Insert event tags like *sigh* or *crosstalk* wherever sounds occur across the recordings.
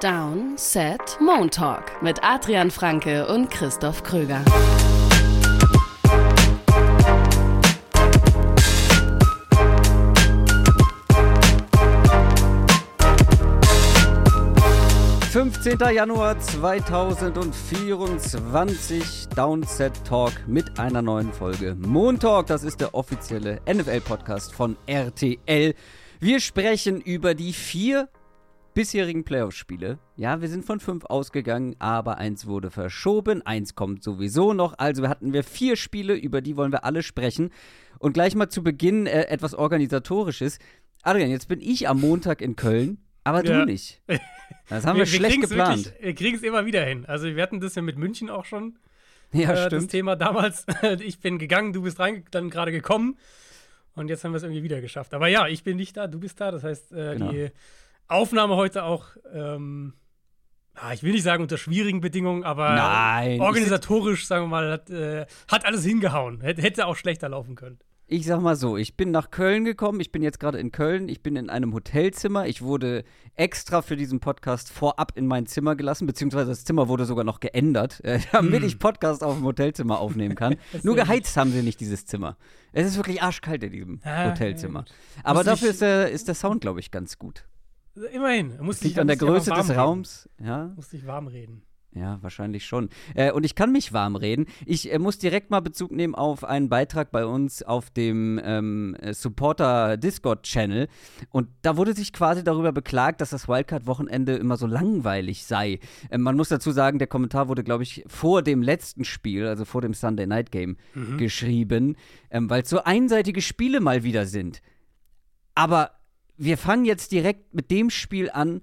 Down, Set, Moon Talk mit Adrian Franke und Christoph Kröger. Fünfzehnter Januar 2024 Downset Talk mit einer neuen Folge Moon Talk. Das ist der offizielle NFL-Podcast von RTL. Wir sprechen über die vier bisherigen Playoff-Spiele. Ja, wir sind von fünf ausgegangen, aber eins wurde verschoben, eins kommt sowieso noch. Also hatten wir vier Spiele, über die wollen wir alle sprechen. Und gleich mal zu Beginn äh, etwas Organisatorisches. Adrian, jetzt bin ich am Montag in Köln, aber Ja. du nicht. *laughs* Das haben wir, wir schlecht geplant. Wirklich, wir kriegen es immer wieder hin. Also wir hatten das ja mit München auch schon, ja, äh, das stimmt. Thema damals. *laughs* ich bin gegangen, du bist rein, dann gerade gekommen. Und jetzt haben wir es irgendwie wieder geschafft. Aber ja, ich bin nicht da, du bist da. Das heißt, äh, Genau. die Aufnahme heute auch, ähm, ah, ich will nicht sagen unter schwierigen Bedingungen, aber Nein, organisatorisch, sagen wir mal, hat, äh, hat alles hingehauen. Hätte, auch schlechter laufen können. Ich sag mal so, ich bin nach Köln gekommen, ich bin jetzt gerade in Köln, ich bin in einem Hotelzimmer, ich wurde extra für diesen Podcast vorab in mein Zimmer gelassen, beziehungsweise das Zimmer wurde sogar noch geändert, äh, *laughs* damit Hm. ich Podcast auf dem Hotelzimmer aufnehmen kann. *laughs* Nur geheizt haben sie nicht dieses Zimmer. Es ist wirklich arschkalt in diesem Ah, Hotelzimmer. ja, Aber Muss dafür ist der, ist der Sound, glaube ich, ganz gut. Immerhin. Musste Liegt ich, an der Größe des. Raums. Ja, Musste ich warm reden. ja, wahrscheinlich schon. Äh, und ich kann mich warm reden. Ich äh, muss direkt mal Bezug nehmen auf einen Beitrag bei uns auf dem ähm, äh, Supporter Discord Channel. Und da wurde sich quasi darüber beklagt, dass das Wildcard-Wochenende immer so langweilig sei. Ähm, man muss dazu sagen, der Kommentar wurde, glaube ich, vor dem letzten Spiel, also vor dem Sunday Night Game, geschrieben, ähm, weil es so einseitige Spiele mal wieder sind. Aber wir fangen jetzt direkt mit dem Spiel an,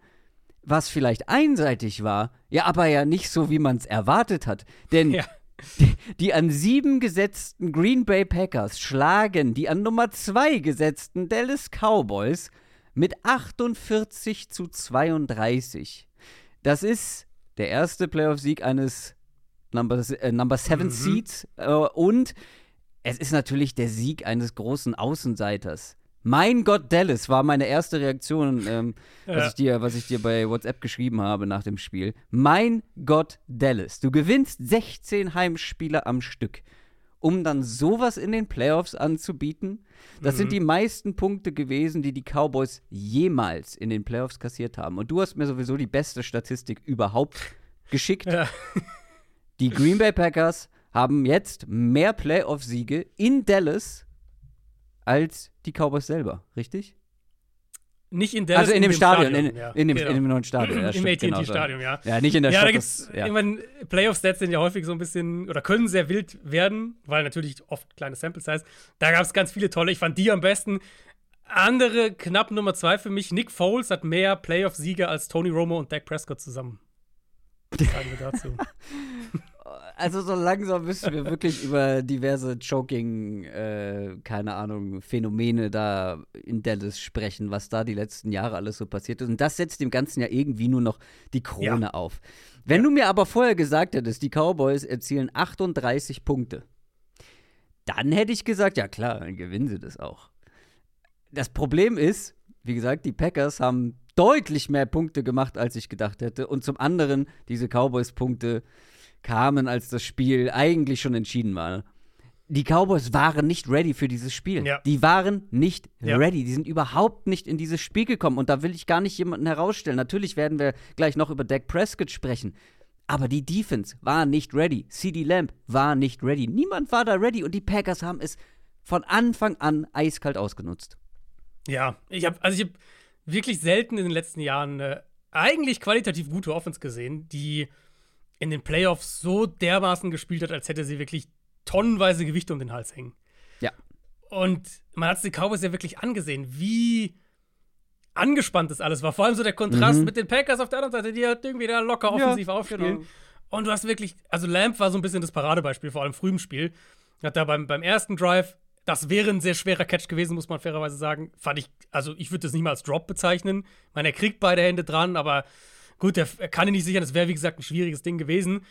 was vielleicht einseitig war, ja, aber ja nicht so, wie man es erwartet hat. Denn *laughs* Ja. die, die an sieben gesetzten Green Bay Packers schlagen die an Nummer zwei gesetzten Dallas Cowboys mit 48 zu 32. Das ist der erste Playoff-Sieg eines Number, äh, Number Seven Mhm. Seeds äh, und es ist natürlich der Sieg eines großen Außenseiters. Mein Gott, Dallas war meine erste Reaktion, ähm, was, Ja. ich dir, was ich dir bei WhatsApp geschrieben habe nach dem Spiel. Mein Gott, Dallas. Du gewinnst 16 Heimspiele am Stück, um dann sowas in den Playoffs anzubieten. Das Mhm. sind die meisten Punkte gewesen, die die Cowboys jemals in den Playoffs kassiert haben. Und du hast mir sowieso die beste Statistik überhaupt geschickt. Ja. Die Green Bay Packers haben jetzt mehr Playoff-Siege in Dallas als die Cowboys selber, richtig? Nicht in Dallas, also in dem Stadion, in, ja. in, dem, Genau. in dem neuen Stadion. Ja, Im stimmt, genau so. AT&T-Stadion, ja. Ja, nicht in der Ja, da Stadt. gibt's, das- ja. ich meine, Playoff-Stats sind ja häufig so ein bisschen, oder können sehr wild werden, weil natürlich oft kleine Sample Size. Da gab es ganz viele tolle, ich fand die am besten. Andere knapp Nummer zwei für mich, Nick Foles hat mehr Playoff-Siege als Tony Romo und Dak Prescott zusammen. Sagen wir dazu? *laughs* Also so langsam müssen wir wirklich über diverse Choking, äh, keine Ahnung, Phänomene da in Dallas sprechen, was da die letzten Jahre alles so passiert ist. Und das setzt dem Ganzen ja irgendwie nur noch die Krone auf. Wenn du mir aber vorher gesagt hättest, die Cowboys erzielen 38 Punkte, dann hätte ich gesagt, ja klar, dann gewinnen sie das auch. Das Problem ist, wie gesagt, die Packers haben deutlich mehr Punkte gemacht, als ich gedacht hätte. Und zum anderen, diese Cowboys-Punkte kamen, als das Spiel eigentlich schon entschieden war. Die Cowboys waren nicht ready für dieses Spiel. Ja. Die waren nicht Ja. ready. Die sind überhaupt nicht in dieses Spiel gekommen. Und da will ich gar nicht jemanden herausstellen. Natürlich werden wir gleich noch über Dak Prescott sprechen. Aber die Defense war nicht ready. CD Lamb war nicht ready. Niemand war da ready. Und die Packers haben es von Anfang an eiskalt ausgenutzt. Ja, ich habe also ich habe wirklich selten in den letzten Jahren äh, eigentlich qualitativ gute Offense gesehen, die in den Playoffs so dermaßen gespielt hat, als hätte sie wirklich tonnenweise Gewichte um den Hals hängen. Ja. Und man hat es den Cowboys ja wirklich angesehen, wie angespannt das alles war. Vor allem so der Kontrast Mhm. mit den Packers auf der anderen Seite, die halt irgendwie da locker offensiv aufspielen. genau. Und du hast wirklich, also Lamp war so ein bisschen das Paradebeispiel, vor allem früh im Spiel. Hat da beim, beim ersten Drive, das wäre ein sehr schwerer Catch gewesen, muss man fairerweise sagen. Fand ich, also ich würde das nicht mal als Drop bezeichnen. Ich meine, er kriegt beide Hände dran, aber gut, er, er kann ihn nicht sichern. Das wäre, wie gesagt, ein schwieriges Ding gewesen.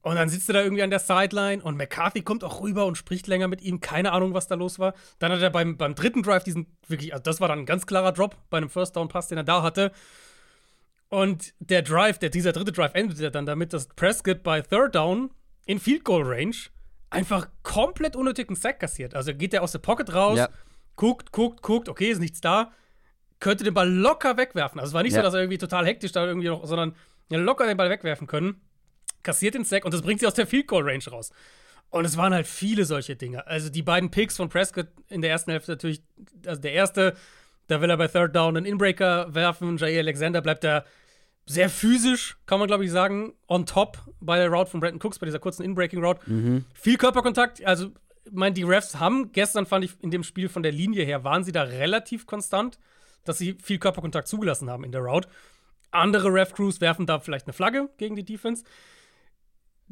Und dann sitzt er da irgendwie an der Sideline und McCarthy kommt auch rüber und spricht länger mit ihm. Keine Ahnung, was da los war. Dann hat er beim, beim dritten Drive diesen wirklich, also das war dann ein ganz klarer Drop bei einem First Down Pass, den er da hatte. Und der Drive, der, dieser dritte Drive endete dann damit, dass Prescott bei Third Down in Field Goal Range einfach komplett unnötigen Sack kassiert. Also geht er aus der Pocket raus, Ja. guckt, guckt, guckt, okay, ist nichts da, könnte den Ball locker wegwerfen. Also es war nicht Ja. so, dass er irgendwie total hektisch da irgendwie noch, sondern locker den Ball wegwerfen können, kassiert den Sack und das bringt sie aus der Field Goal Range raus. Und es waren halt viele solche Dinge. Also die beiden Picks von Prescott in der ersten Hälfte natürlich, also der erste, da will er bei Third Down einen Inbreaker werfen. Jair Alexander bleibt da sehr physisch, kann man glaube ich sagen, on top bei der Route von Brandon Cooks, bei dieser kurzen Inbreaking Route. Viel Körperkontakt, also ich meine, die Refs haben gestern, fand ich, in dem Spiel von der Linie her, waren sie da relativ konstant, dass sie viel Körperkontakt zugelassen haben in der Route. Andere Ref-Crews werfen da vielleicht eine Flagge gegen die Defense.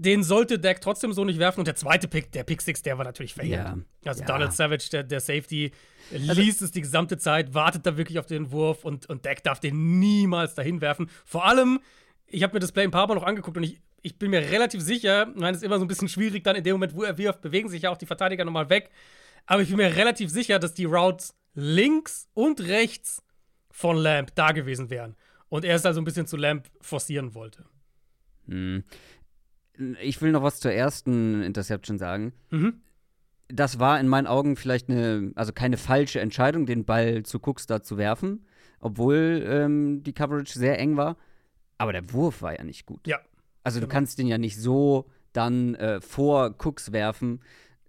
Den sollte Dak trotzdem so nicht werfen. Und der zweite Pick, der Pick Six, der war natürlich verheerend. Also Ja. Donald Savage, der, der Safety, liest es die gesamte Zeit, wartet da wirklich auf den Wurf und, und Dak darf den niemals dahin werfen. Vor allem, ich habe mir das Play ein paar Mal noch angeguckt und ich, ich bin mir relativ sicher, ich meine, es ist immer so ein bisschen schwierig, dann in dem Moment, wo er wirft, bewegen sich ja auch die Verteidiger nochmal weg. Aber ich bin mir relativ sicher, dass die Routes links und rechts von Lamb da gewesen wären. Und er es also ein bisschen zu Lamb forcieren wollte. Ich will noch was zur ersten Interception sagen. Mhm. Das war in meinen Augen vielleicht eine, also keine falsche Entscheidung, den Ball zu Cooks da zu werfen, obwohl ähm, die Coverage sehr eng war. Aber der Wurf war ja nicht gut. Ja. Also du Genau. kannst den ja nicht so dann äh, vor Cooks werfen.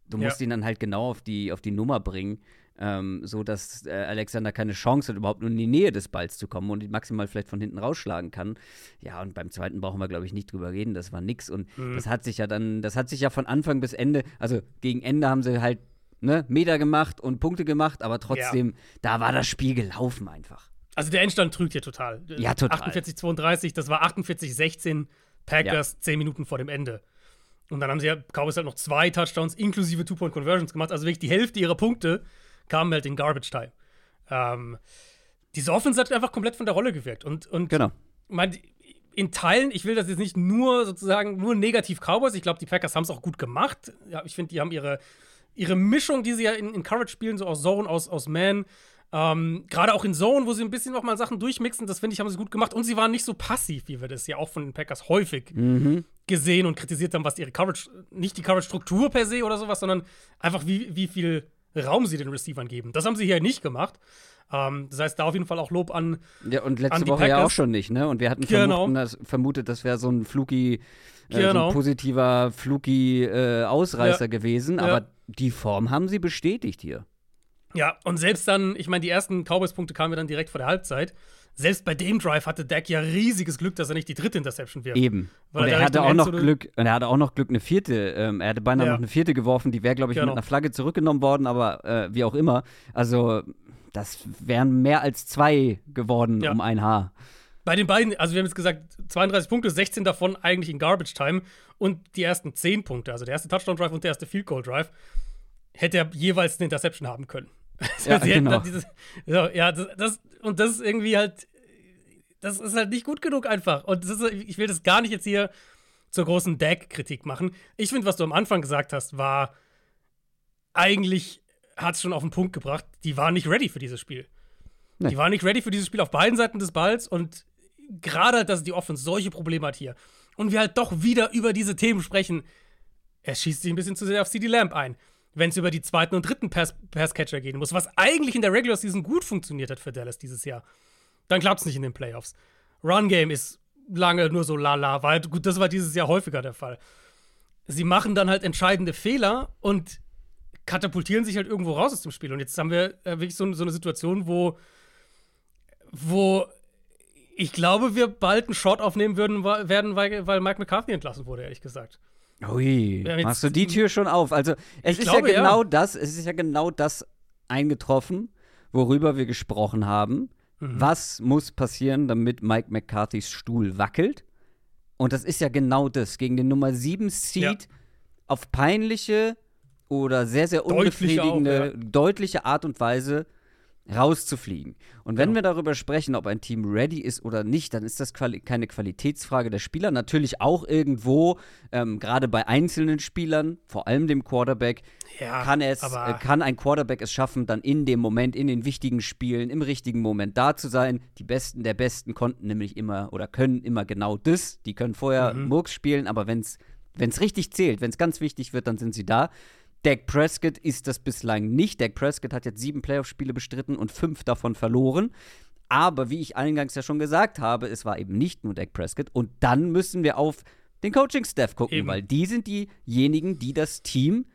Du Ja. musst ihn dann halt genau auf die, auf die Nummer bringen, ähm, so dass äh, Alexander keine Chance hat, überhaupt nur in die Nähe des Balls zu kommen und ihn maximal vielleicht von hinten rausschlagen kann. Ja, und beim zweiten brauchen wir, glaube ich, nicht drüber reden. Das war nix. Und Mhm. das hat sich ja dann, das hat sich ja von Anfang bis Ende, also gegen Ende haben sie halt ne, Meter gemacht und Punkte gemacht, aber trotzdem, da war das Spiel gelaufen einfach. Also der Endstand trügt hier total. Ja, total. 48-32, das war 48-16 Packers, 10 Minuten vor dem Ende. Und dann haben sie ja Cowboys halt noch zwei Touchdowns inklusive Two-Point-Conversions gemacht. Also wirklich die Hälfte ihrer Punkte kamen halt in Garbage-Time. Ähm, diese Offense hat einfach komplett von der Rolle gewirkt. Und, und Genau. mein, in Teilen, ich will das jetzt nicht nur sozusagen nur negativ Cowboys. Ich glaube, die Packers haben es auch gut gemacht. Ja, ich finde, die haben ihre, ihre Mischung, die sie ja in, in Coverage spielen, so aus Zone, aus, aus Man, ähm, gerade auch in Zone, wo sie ein bisschen noch mal Sachen durchmixen, das finde ich, haben sie gut gemacht. Und sie waren nicht so passiv, wie wir das ja auch von den Packers häufig gesehen und kritisiert haben, was ihre Coverage, nicht die Coverage-Struktur per se oder sowas, sondern einfach wie, wie viel Raum sie den Receivern geben. Das haben sie hier nicht gemacht. Ähm, das heißt, da auf jeden Fall auch Lob an, Ja, und letzte Woche ja Packers. auch schon nicht, ne? Und wir hatten Genau. vermuten, das, vermutet, das wäre so ein fluky, äh, so Genau. ein positiver fluky äh, Ausreißer Ja. gewesen. Ja. Aber die Form haben sie bestätigt hier. Ja, und selbst dann, ich meine, die ersten Cowboys-Punkte kamen ja dann direkt vor der Halbzeit. Selbst bei dem Drive hatte Dak ja riesiges Glück, dass er nicht die dritte Interception wirft. Eben. Weil und er hatte auch noch Glück, und er hatte auch noch Glück, eine vierte, ähm, er hatte beinahe Ja. noch eine vierte geworfen, die wäre, glaube ich, Genau. mit einer Flagge zurückgenommen worden, aber äh, wie auch immer. Also, das wären mehr als zwei geworden Ja. um ein Haar. Bei den beiden, also wir haben jetzt gesagt, 32 Punkte, 16 davon eigentlich in Garbage Time und die ersten 10 Punkte, also der erste Touchdown Drive und der erste Field Goal Drive, hätte er jeweils eine Interception haben können. *laughs* Ja, genau. dieses, so, ja, das, das, und das ist irgendwie halt, das ist halt nicht gut genug einfach. Und ist, ich will das gar nicht jetzt hier zur großen Dak-Kritik machen. Ich finde, was du am Anfang gesagt hast, war eigentlich hat es schon auf den Punkt gebracht, die waren nicht ready für dieses Spiel. Nee. Die waren nicht ready für dieses Spiel auf beiden Seiten des Balls und gerade, halt, dass die Offense solche Probleme hat hier und wir halt doch wieder über diese Themen sprechen, er schießt sich ein bisschen zu sehr auf CD Lamp ein. Wenn es über die zweiten und dritten Pass Passcatcher gehen muss, was eigentlich in der Regular Season gut funktioniert hat für Dallas dieses Jahr, dann klappt es nicht in den Playoffs. Run Game ist lange nur so lala, weil gut, das war dieses Jahr häufiger der Fall. Sie machen dann halt entscheidende Fehler und katapultieren sich halt irgendwo raus aus dem Spiel. Und jetzt haben wir äh, wirklich so, so eine Situation, wo, wo ich glaube, wir bald einen Shot aufnehmen würden, werden, weil, weil Mike McCarthy entlassen wurde, ehrlich gesagt. Ui, Ja, machst du die Tür schon auf? Also, es ist glaube, ja ja. genau das, es ist ja genau das eingetroffen, worüber wir gesprochen haben. Mhm. Was muss passieren, damit Mike McCarthys Stuhl wackelt? Und das ist ja genau das. Gegen den Nummer 7 Seed Ja. auf peinliche oder sehr, sehr Deutliche unbefriedigende, auch, deutliche Art und Weise rauszufliegen. Und wenn wir darüber sprechen, ob ein Team ready ist oder nicht, dann ist das quali keine Qualitätsfrage der Spieler. Natürlich auch irgendwo, ähm, gerade bei einzelnen Spielern, vor allem dem Quarterback, Ja, kann, es, aber- äh, kann ein Quarterback es schaffen, dann in dem Moment, in den wichtigen Spielen, im richtigen Moment da zu sein. Die Besten der Besten konnten nämlich immer oder können immer genau das. Die können vorher Mhm. Murks spielen, aber wenn es richtig zählt, wenn es ganz wichtig wird, dann sind sie da. Dak Prescott ist das bislang nicht. Dak Prescott hat jetzt sieben Playoff-Spiele bestritten und fünf davon verloren. Aber wie ich eingangs ja schon gesagt habe, es war eben nicht nur Dak Prescott. Und dann müssen wir auf den Coaching-Staff gucken, Eben. weil die sind diejenigen, die das Team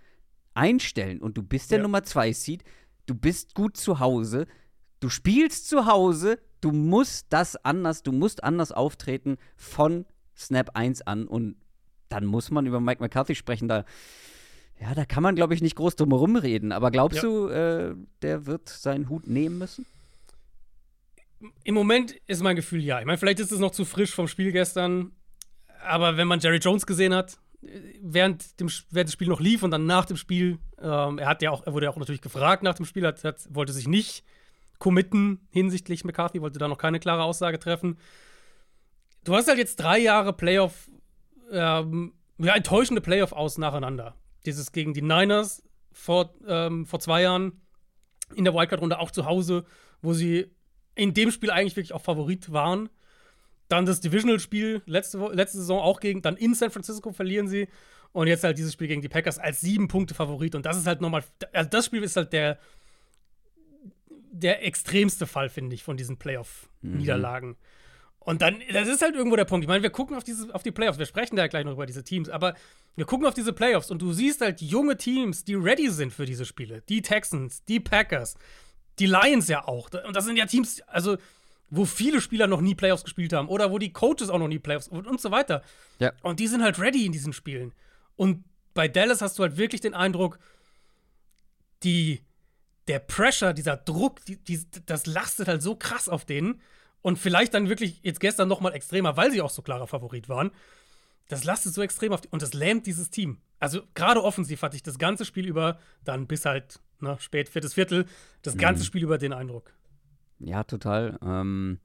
einstellen. Und du bist der Ja. Nummer zwei Seed, du bist gut zu Hause, du spielst zu Hause, du musst das anders, du musst anders auftreten von Snap 1 an. Und dann muss man über Mike McCarthy sprechen. Da, ja, da kann man, glaube ich, nicht groß drum herum reden. Aber glaubst Ja. du, äh, der wird seinen Hut nehmen müssen? Im Moment ist mein Gefühl ja. Ich meine, vielleicht ist es noch zu frisch vom Spiel gestern, aber wenn man Jerry Jones gesehen hat, äh, während, dem, während das Spiel noch lief und dann nach dem Spiel, ähm, er hat ja auch, er wurde ja auch natürlich gefragt nach dem Spiel, hat, hat, wollte sich nicht committen hinsichtlich McCarthy, wollte da noch keine klare Aussage treffen. Du hast halt jetzt drei Jahre Playoff, ähm, ja, enttäuschende Playoff aus nacheinander. Dieses gegen die Niners vor, ähm, vor zwei Jahren in der Wildcard-Runde auch zu Hause, wo sie in dem Spiel eigentlich wirklich auch Favorit waren. Dann das Divisional-Spiel letzte, letzte Saison auch gegen, dann in San Francisco verlieren sie. Und jetzt halt dieses Spiel gegen die Packers als sieben Punkte Favorit. Und das ist halt nochmal, also das Spiel ist halt der, der extremste Fall, finde ich, von diesen Playoff-Niederlagen. Und dann, das ist halt irgendwo der Punkt. Ich meine, wir gucken auf, diese, auf die Playoffs, wir sprechen da ja gleich noch über diese Teams, aber wir gucken auf diese Playoffs und du siehst halt junge Teams, die ready sind für diese Spiele. Die Texans, die Packers, die Lions ja auch. Und das sind ja Teams, also wo viele Spieler noch nie Playoffs gespielt haben oder wo die Coaches auch noch nie Playoffs und, und so weiter. Ja. Und die sind halt ready in diesen Spielen. Und bei Dallas hast du halt wirklich den Eindruck, die, der Pressure, dieser Druck, die, die, das lastet halt so krass auf denen. Und vielleicht dann wirklich jetzt gestern noch mal extremer, weil sie auch so klarer Favorit waren. Das lastet so extrem auf die, und das lähmt dieses Team. Also gerade offensiv hatte ich das ganze Spiel über, dann bis halt ne, spät viertes Viertel, das ganze Spiel über den Eindruck. Ja, total. Ähm,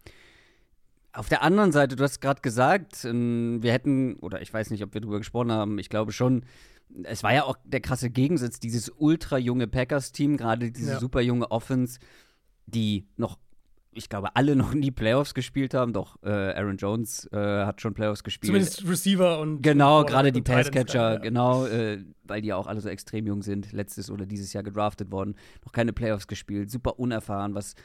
auf der anderen Seite, du hast gerade gesagt, ähm, wir hätten, oder ich weiß nicht, ob wir drüber gesprochen haben, ich glaube schon, es war ja auch der krasse Gegensatz, dieses ultra junge Packers-Team, gerade diese Ja. super junge Offense, die noch, ich glaube, alle *laughs* noch nie Playoffs gespielt haben, doch äh, Aaron Jones äh, hat schon Playoffs gespielt. Zumindest Receiver und Genau, gerade die Titans, Passcatcher, ja. genau, äh, weil die ja auch alle so extrem jung sind, letztes oder dieses Jahr gedraftet worden, noch keine Playoffs gespielt, super unerfahren, was,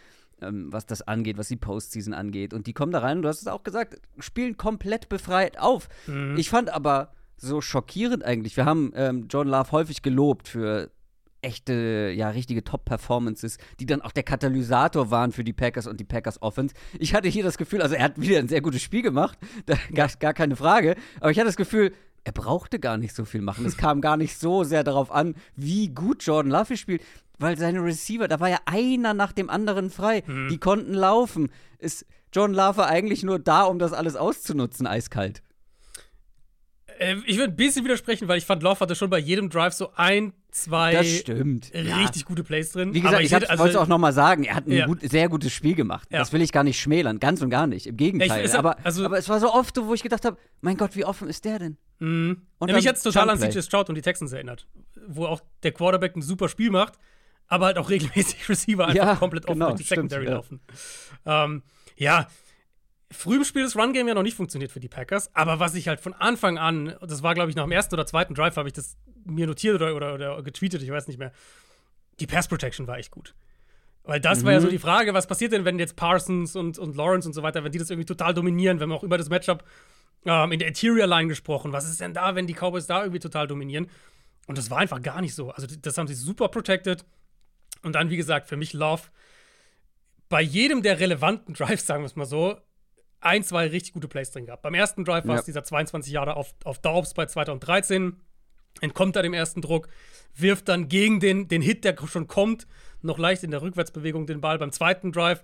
ähm, was das angeht, was die Postseason angeht. Und die kommen da rein, und du hast es auch gesagt, spielen komplett befreit auf. Mhm. Ich fand aber so schockierend eigentlich, wir haben ähm, John Love häufig gelobt für echte, ja, richtige Top-Performances, die dann auch der Katalysator waren für die Packers und die Packers Offense. Ich hatte hier das Gefühl, also er hat wieder ein sehr gutes Spiel gemacht, *laughs* da, gar, gar keine Frage, aber ich hatte das Gefühl, er brauchte gar nicht so viel machen. Es kam gar nicht so sehr darauf an, wie gut Jordan Love spielt, weil seine Receiver, da war ja einer nach dem anderen frei. Die konnten laufen. Ist Jordan Love eigentlich nur da, um das alles auszunutzen, eiskalt. Äh, ich würde ein bisschen widersprechen, weil ich fand, Love hatte schon bei jedem Drive so ein, zwei Das stimmt. Ja. richtig gute Plays drin. Wie gesagt, Aber ich, hätte- hab- wollte es auch noch mal sagen, er hat ein Ja. gut, sehr gutes Spiel gemacht. Ja. Das will ich gar nicht schmälern, ganz und gar nicht. Im Gegenteil. Ich- es- aber, also- aber es war so oft, wo ich gedacht habe, mein Gott, wie offen ist der denn? Mhm. Und ja, mich hat es total an. CJ Stroud und die Texans erinnert, wo auch der Quarterback ein super Spiel macht, aber halt auch regelmäßig *laughs* Receiver einfach Ja, komplett offen genau, durch die Secondary ja. laufen. Ähm, ja, früh im Spiel das Run-Game ja noch nicht funktioniert für die Packers, aber was ich halt von Anfang an, das war glaube ich nach dem ersten oder zweiten Drive, habe ich das mir notiert oder, oder, oder getweetet, ich weiß nicht mehr, die Pass-Protection war echt gut. Weil das war ja Mhm. so die Frage, was passiert denn, wenn jetzt Parsons und, und Lawrence und so weiter, wenn die das irgendwie total dominieren, wenn wir auch über das Matchup ähm, in der Interior Line gesprochen, was ist denn da, wenn die Cowboys da irgendwie total dominieren? Und das war einfach gar nicht so. Also das haben sie super protected. Und dann, wie gesagt, für mich Love bei jedem der relevanten *laughs* Drives, sagen wir es mal so, ein, zwei richtig gute Plays drin gehabt. Beim ersten Drive war Ja. es dieser 22 Jahre auf, auf Daubs bei 2013, entkommt da dem ersten Druck, wirft dann gegen den, den Hit, der schon kommt, noch leicht in der Rückwärtsbewegung den Ball beim zweiten Drive.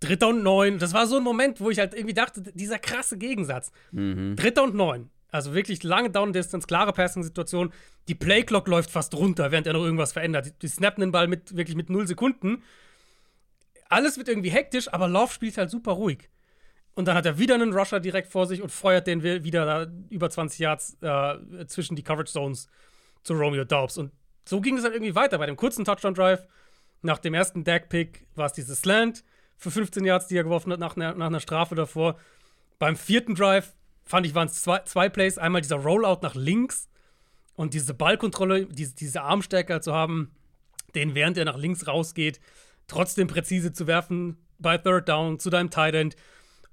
Dritter und neun. Das war so ein Moment, wo ich halt irgendwie dachte, dieser krasse Gegensatz. Dritter und neun. Also wirklich lange Down-Distance, klare Passing-Situation. Die Play-Clock läuft fast runter, während er noch irgendwas verändert. Die, die snappen den Ball mit, wirklich mit null Sekunden. alles wird irgendwie hektisch, aber Love spielt halt super ruhig. Und dann hat er wieder einen Rusher direkt vor sich und feuert den wieder über 20 Yards äh, zwischen die Coverage Zones zu Romeo Daubs. Und so ging es halt irgendwie weiter. Bei dem kurzen Touchdown-Drive, nach dem ersten Deck-Pick, war es dieses Slant für 15 Yards, die er geworfen hat, nach, nach einer Strafe davor. Beim vierten Drive, fand ich, waren es zwei, zwei Plays. Einmal dieser Rollout nach links und diese Ballkontrolle, diese, diese Armstärke zu haben, den während er nach links rausgeht, trotzdem präzise zu werfen bei Third Down zu deinem Tight End.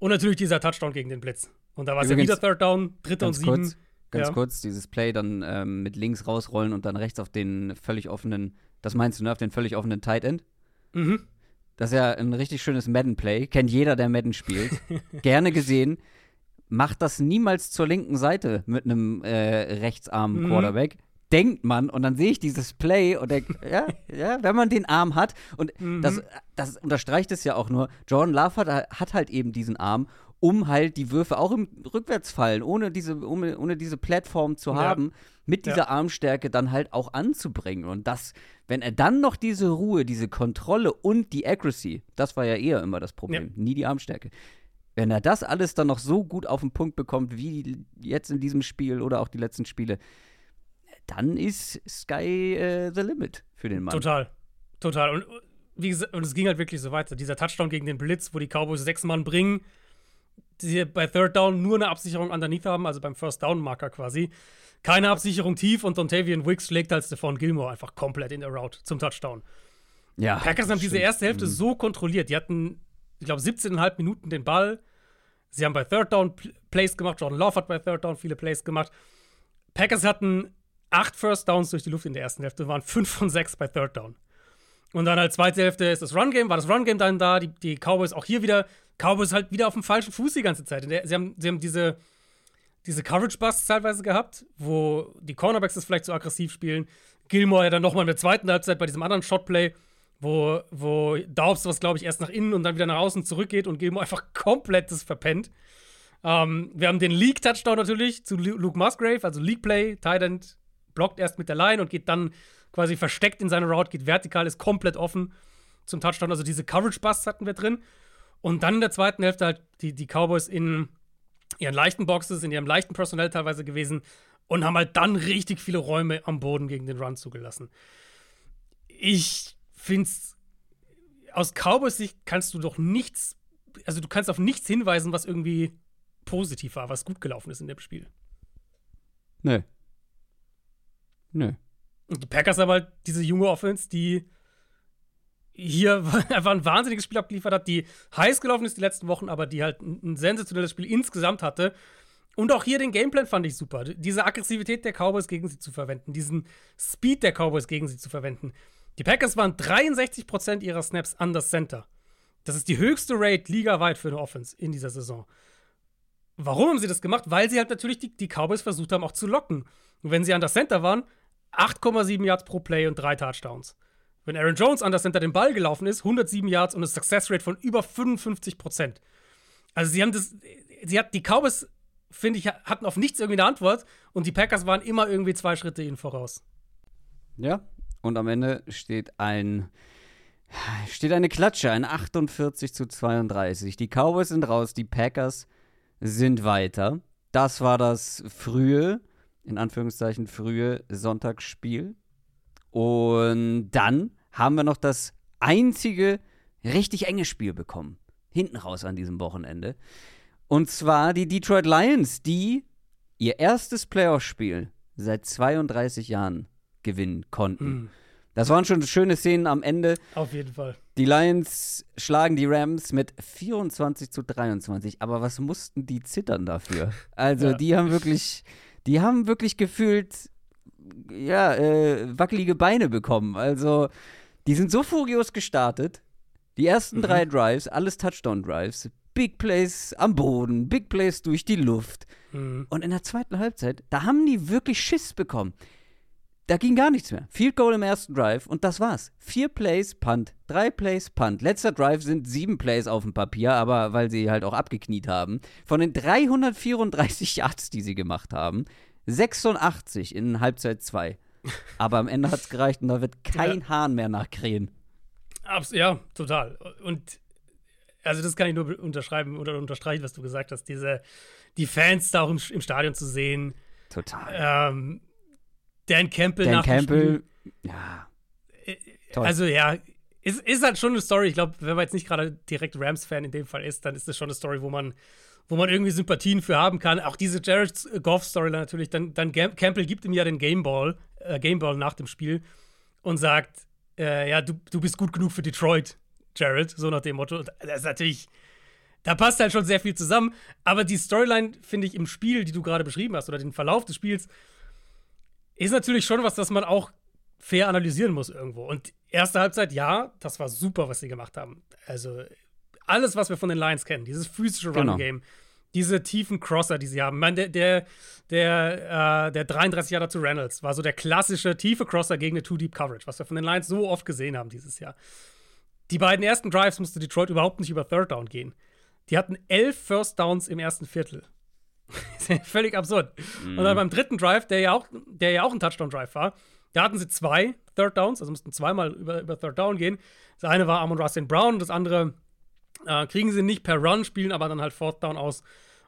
Und natürlich dieser Touchdown gegen den Blitz. Und da war es ja wieder Third Down, dritter und sieben. Kurz, ganz ja. kurz, dieses Play dann ähm, mit links rausrollen und dann rechts auf den völlig offenen, das meinst du, ne, auf den völlig offenen Tight End? Mhm. Das ist ja ein richtig schönes Madden-Play. Kennt jeder, der Madden spielt. *laughs* Gerne gesehen. Macht das niemals zur linken Seite mit einem äh, rechtsarmen mhm. Denkt man und dann sehe ich dieses Play und denke, *laughs* ja, ja, wenn man den Arm hat und mhm. das, das unterstreicht es ja auch nur, Jordan Love hat, hat halt eben diesen Arm, um halt die Würfe auch im Rückwärtsfallen, ohne diese, ohne, ohne diese Plattform zu haben, ja. mit dieser ja. Armstärke dann halt auch anzubringen. Und das, wenn er dann noch diese Ruhe, diese Kontrolle und die Accuracy, das war ja eher immer das Problem, ja. nie die Armstärke. Wenn er das alles dann noch so gut auf den Punkt bekommt, wie jetzt in diesem Spiel oder auch die letzten Spiele, dann ist Sky äh, the limit für den Mann. Total. Total. Und, wie gesagt, und es ging halt wirklich so weiter. Dieser Touchdown gegen den Blitz, wo die Cowboys sechs Mann bringen, die bei Third Down nur eine Absicherung underneath haben, also beim First Down Marker quasi. Keine Absicherung tief und Dontavian Wicks schlägt als Stephon Gilmore einfach komplett in der Route zum Touchdown. Ja. Packers haben diese erste Hälfte mhm. so kontrolliert. Die hatten, ich glaube, 17,5 Minuten den Ball. Sie haben bei Third Down Plays gemacht. Jordan Love hat bei Third Down viele Plays gemacht. Packers hatten acht First Downs durch die Luft in der ersten Hälfte, waren fünf von sechs bei Third Down. Und dann halt zweite Hälfte ist das Run-Game, war das Run-Game dann da, die, die Cowboys auch hier wieder, Cowboys halt wieder auf dem falschen Fuß die ganze Zeit. Sie, haben, sie haben diese, diese Coverage-Busts teilweise gehabt, wo die Cornerbacks das vielleicht so aggressiv spielen. Gilmore ja dann nochmal in der zweiten Halbzeit bei diesem anderen Shotplay, wo, wo Daubs was, glaube ich, erst nach innen und dann wieder nach außen zurückgeht und Gilmore einfach *laughs* komplett das verpennt. Ähm, wir haben den League-Touchdown natürlich zu Luke Musgrave, also League-Play, Tight End blockt erst mit der Line und geht dann quasi versteckt in seine Route, geht vertikal, ist komplett offen zum Touchdown. Also diese Coverage-Busts hatten wir drin. Und dann in der zweiten Hälfte halt die, die Cowboys in ihren leichten Boxes, in ihrem leichten Personell teilweise gewesen und haben halt dann richtig viele Räume am Boden gegen den Run zugelassen. Ich finde es, aus Cowboys Sicht kannst du doch nichts, also du kannst auf nichts hinweisen, was irgendwie positiv war, was gut gelaufen ist in dem Spiel. Nee, Nö. Und die Packers haben halt diese junge Offense, die hier *laughs* einfach ein wahnsinniges Spiel abgeliefert hat, die heiß gelaufen ist die letzten Wochen, aber die halt ein sensationelles Spiel insgesamt hatte. Und auch hier den Gameplan fand ich super. Diese Aggressivität der Cowboys gegen sie zu verwenden, diesen Speed der Cowboys gegen sie zu verwenden. Die Packers waren 63% ihrer Snaps an das Center. Das ist die höchste Rate ligaweit für eine Offense in dieser Saison. Warum haben sie das gemacht? Weil sie halt natürlich die, die Cowboys versucht haben, auch zu locken. Und wenn sie an das Center waren, 8,7 Yards pro Play und drei Touchdowns. Wenn Aaron Jones an das Center den Ball gelaufen ist, 107 Yards und eine Success Rate von über 55 Prozent. Also sie haben das, sie hat, die Cowboys, finde ich, hatten auf nichts irgendwie eine Antwort und die Packers waren immer irgendwie zwei Schritte ihnen voraus. Ja, und am Ende steht ein, steht eine Klatsche, ein 48 zu 32. Die Cowboys sind raus, die Packers sind weiter. Das war das frühe in Anführungszeichen frühe Sonntagsspiel. Und dann haben wir noch das einzige richtig enge Spiel bekommen. Hinten raus an diesem Wochenende. Und zwar die Detroit Lions, die ihr erstes Playoff-Spiel seit 32 Jahren gewinnen konnten. Mhm. Das waren schon schöne Szenen am Ende. Auf jeden Fall. Die Lions schlagen die Rams mit 24 zu 23. Aber was mussten die zittern dafür? Also, ja. die haben wirklich die haben wirklich gefühlt, ja, äh, wackelige Beine bekommen. Also, die sind so furios gestartet. Die ersten mhm. drei Drives, alles Touchdown-Drives. Big Plays am Boden, Big Plays durch die Luft. Mhm. Und in der zweiten Halbzeit, da haben die wirklich Schiss bekommen. Da ging gar nichts mehr. Field Goal im ersten Drive und das war's. Vier Plays, Punt. Drei Plays, Punt. Letzter Drive sind sieben Plays auf dem Papier, aber weil sie halt auch abgekniet haben. Von den 334 Yards, die sie gemacht haben, 86 in Halbzeit 2. Aber am Ende hat es gereicht und da wird kein ja. Hahn mehr nachkrähen. Abs ja, total. Und also das kann ich nur unterschreiben oder unterstreichen, was du gesagt hast. Diese, die Fans da auch im, im Stadion zu sehen. Total. Ähm, Dan Campbell Dan nach Campbell, ja. Äh, Toll. Also ja, ist, ist halt schon eine Story. Ich glaube, wenn man jetzt nicht gerade direkt Rams-Fan in dem Fall ist, dann ist das schon eine Story, wo man, wo man irgendwie Sympathien für haben kann. Auch diese Jared Goff-Story natürlich. Dann, dann Campbell gibt ihm ja den Gameball, äh, Gameball nach dem Spiel und sagt, äh, ja, du, du bist gut genug für Detroit, Jared, so nach dem Motto. Das ist natürlich, da passt halt schon sehr viel zusammen. Aber die Storyline, finde ich, im Spiel, die du gerade beschrieben hast, oder den Verlauf des Spiels, ist natürlich schon was, das man auch fair analysieren muss irgendwo. Und erste Halbzeit, ja, das war super, was sie gemacht haben. Also alles, was wir von den Lions kennen, dieses physische Genau. Run-Game, diese tiefen Crosser, die sie haben. Ich meine, der, der, der, äh, der 33 Jahre zu Reynolds war so der klassische tiefe Crosser gegen eine Two-Deep-Coverage, was wir von den Lions so oft gesehen haben dieses Jahr. Die beiden ersten Drives musste Detroit überhaupt nicht über Third Down gehen. Die hatten elf First Downs im ersten Viertel. *laughs* Völlig absurd. Und dann beim dritten Drive, der ja auch, der ja auch ein Touchdown-Drive war, da hatten sie zwei Third Downs, also mussten zweimal über, über Third Down gehen. Das eine war Amon Russell Brown, das andere äh, kriegen sie nicht per Run, spielen aber dann halt Fourth Down aus.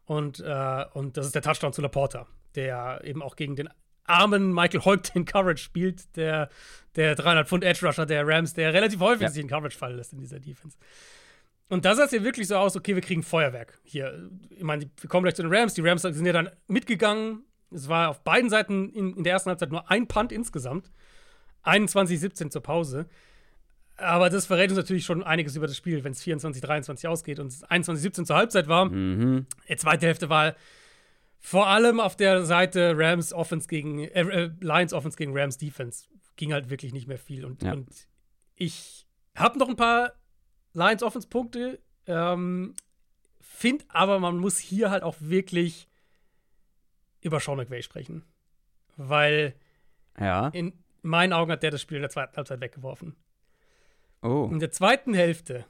Und, äh, und das ist der Touchdown zu Laporta, der eben auch gegen den armen Michael Hoyt in Coverage spielt, der, der 300 Pfund Edge Rusher der Rams, der relativ häufig Ja. sich in Coverage fallen lässt in dieser Defense. Und da sah es ja wirklich so aus, okay, wir kriegen Feuerwerk hier. Ich meine, wir kommen gleich zu den Rams. Die Rams sind ja dann mitgegangen. Es war auf beiden Seiten in, in der ersten Halbzeit nur ein Punt insgesamt. 21-17 zur Pause. Aber das verrät uns natürlich schon einiges über das Spiel, wenn es 24-23 ausgeht und es 21-17 zur Halbzeit war. Mhm. Die zweite Hälfte war vor allem auf der Seite Rams Offense gegen äh, äh, Lions Offense gegen Rams Defense ging halt wirklich nicht mehr viel und, Ja. und ich habe noch ein paar Lions Offense Punkte ähm, finde aber man muss hier halt auch wirklich über Sean McVay sprechen, weil Ja. in meinen Augen hat der das Spiel in der zweiten Halbzeit weggeworfen. Oh. In der zweiten Hälfte.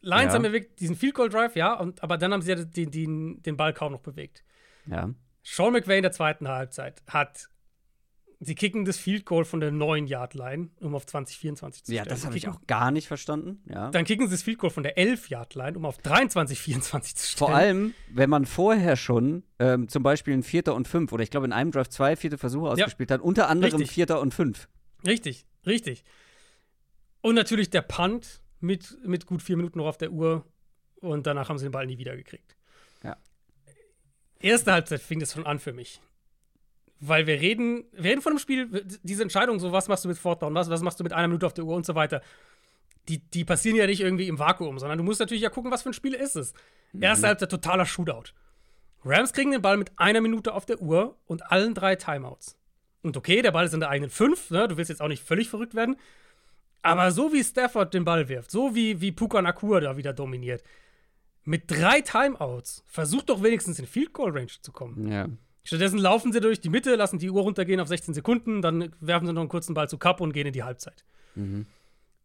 Lions Ja. haben bewegt diesen Field Goal Drive, ja, und, aber dann haben sie ja den, den, den Ball kaum noch bewegt. Ja. Sean McVay in der zweiten Halbzeit hat sie kicken das Field Goal von der 9-Yard-Line, um auf 2024 zu Ja, stellen. das habe ich auch gar nicht verstanden. Ja. Dann kicken sie das Field Goal von der 11-Yard-Line, um auf 23-24 zu stellen. Vor allem, wenn man vorher schon ähm, zum Beispiel ein Vierter und Fünf oder ich glaube in einem Drive zwei vierte Versuche ausgespielt hat, unter anderem Richtig. Vierter und Fünf. Richtig, richtig. Und natürlich der Punt mit, mit gut vier Minuten noch auf der Uhr. Und danach haben sie den Ball nie wieder gekriegt. Ja. Erste Halbzeit fing das schon an für mich. Weil wir reden, wir reden von einem Spiel, diese Entscheidung, so was machst du mit Fourth Down, was, was machst du mit einer Minute auf der Uhr und so weiter, die, die passieren ja nicht irgendwie im Vakuum, sondern du musst natürlich ja gucken, was für ein Spiel ist es. Erste Halbzeit totaler Shootout. Rams kriegen den Ball mit einer Minute auf der Uhr und allen drei Timeouts. Und okay, der Ball ist in der eigenen fünf, ne? du willst jetzt auch nicht völlig verrückt werden. Aber so wie Stafford den Ball wirft, so wie, wie Puka Nakua da wieder dominiert, mit drei Timeouts, versucht doch wenigstens in Field Goal Range zu kommen. Ja. Stattdessen laufen sie durch die Mitte, lassen die Uhr runtergehen auf 16 Sekunden, dann werfen sie noch einen kurzen Ball zu Cup und gehen in die Halbzeit.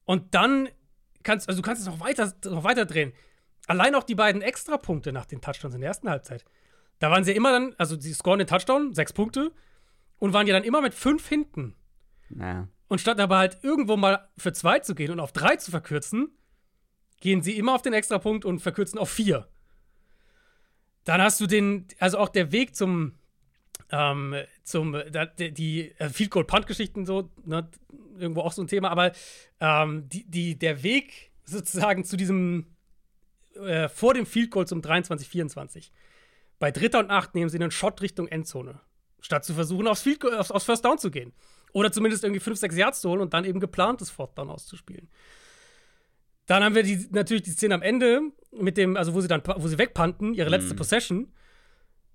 Und dann kannst also du kannst es noch weiter, noch weiter drehen. Allein auch die beiden Extrapunkte nach den Touchdowns in der ersten Halbzeit. Da waren sie immer dann, also sie scoren den Touchdown, sechs Punkte, und waren ja dann immer mit fünf hinten. Ja. Und statt aber halt irgendwo mal für zwei zu gehen und auf drei zu verkürzen, gehen sie immer auf den Extrapunkt und verkürzen auf vier. Dann hast du den, also auch der Weg zum, ähm, zum, die, äh, Field Goal Punt Geschichten so, ne, irgendwo auch so ein Thema, aber ähm, die, die, der Weg sozusagen zu diesem, äh, vor dem Field Goal zum 23-24. Bei Dritter und Acht nehmen sie einen Shot Richtung Endzone, statt zu versuchen, aufs, Field Goal, aufs, aufs First Down zu gehen. Oder zumindest irgendwie 5, 6 Yards zu holen und dann eben geplantes Fourth Down auszuspielen. Dann haben wir die, natürlich die Szene am Ende, mit dem, also wo sie dann, wo sie wegpanten, ihre letzte Possession.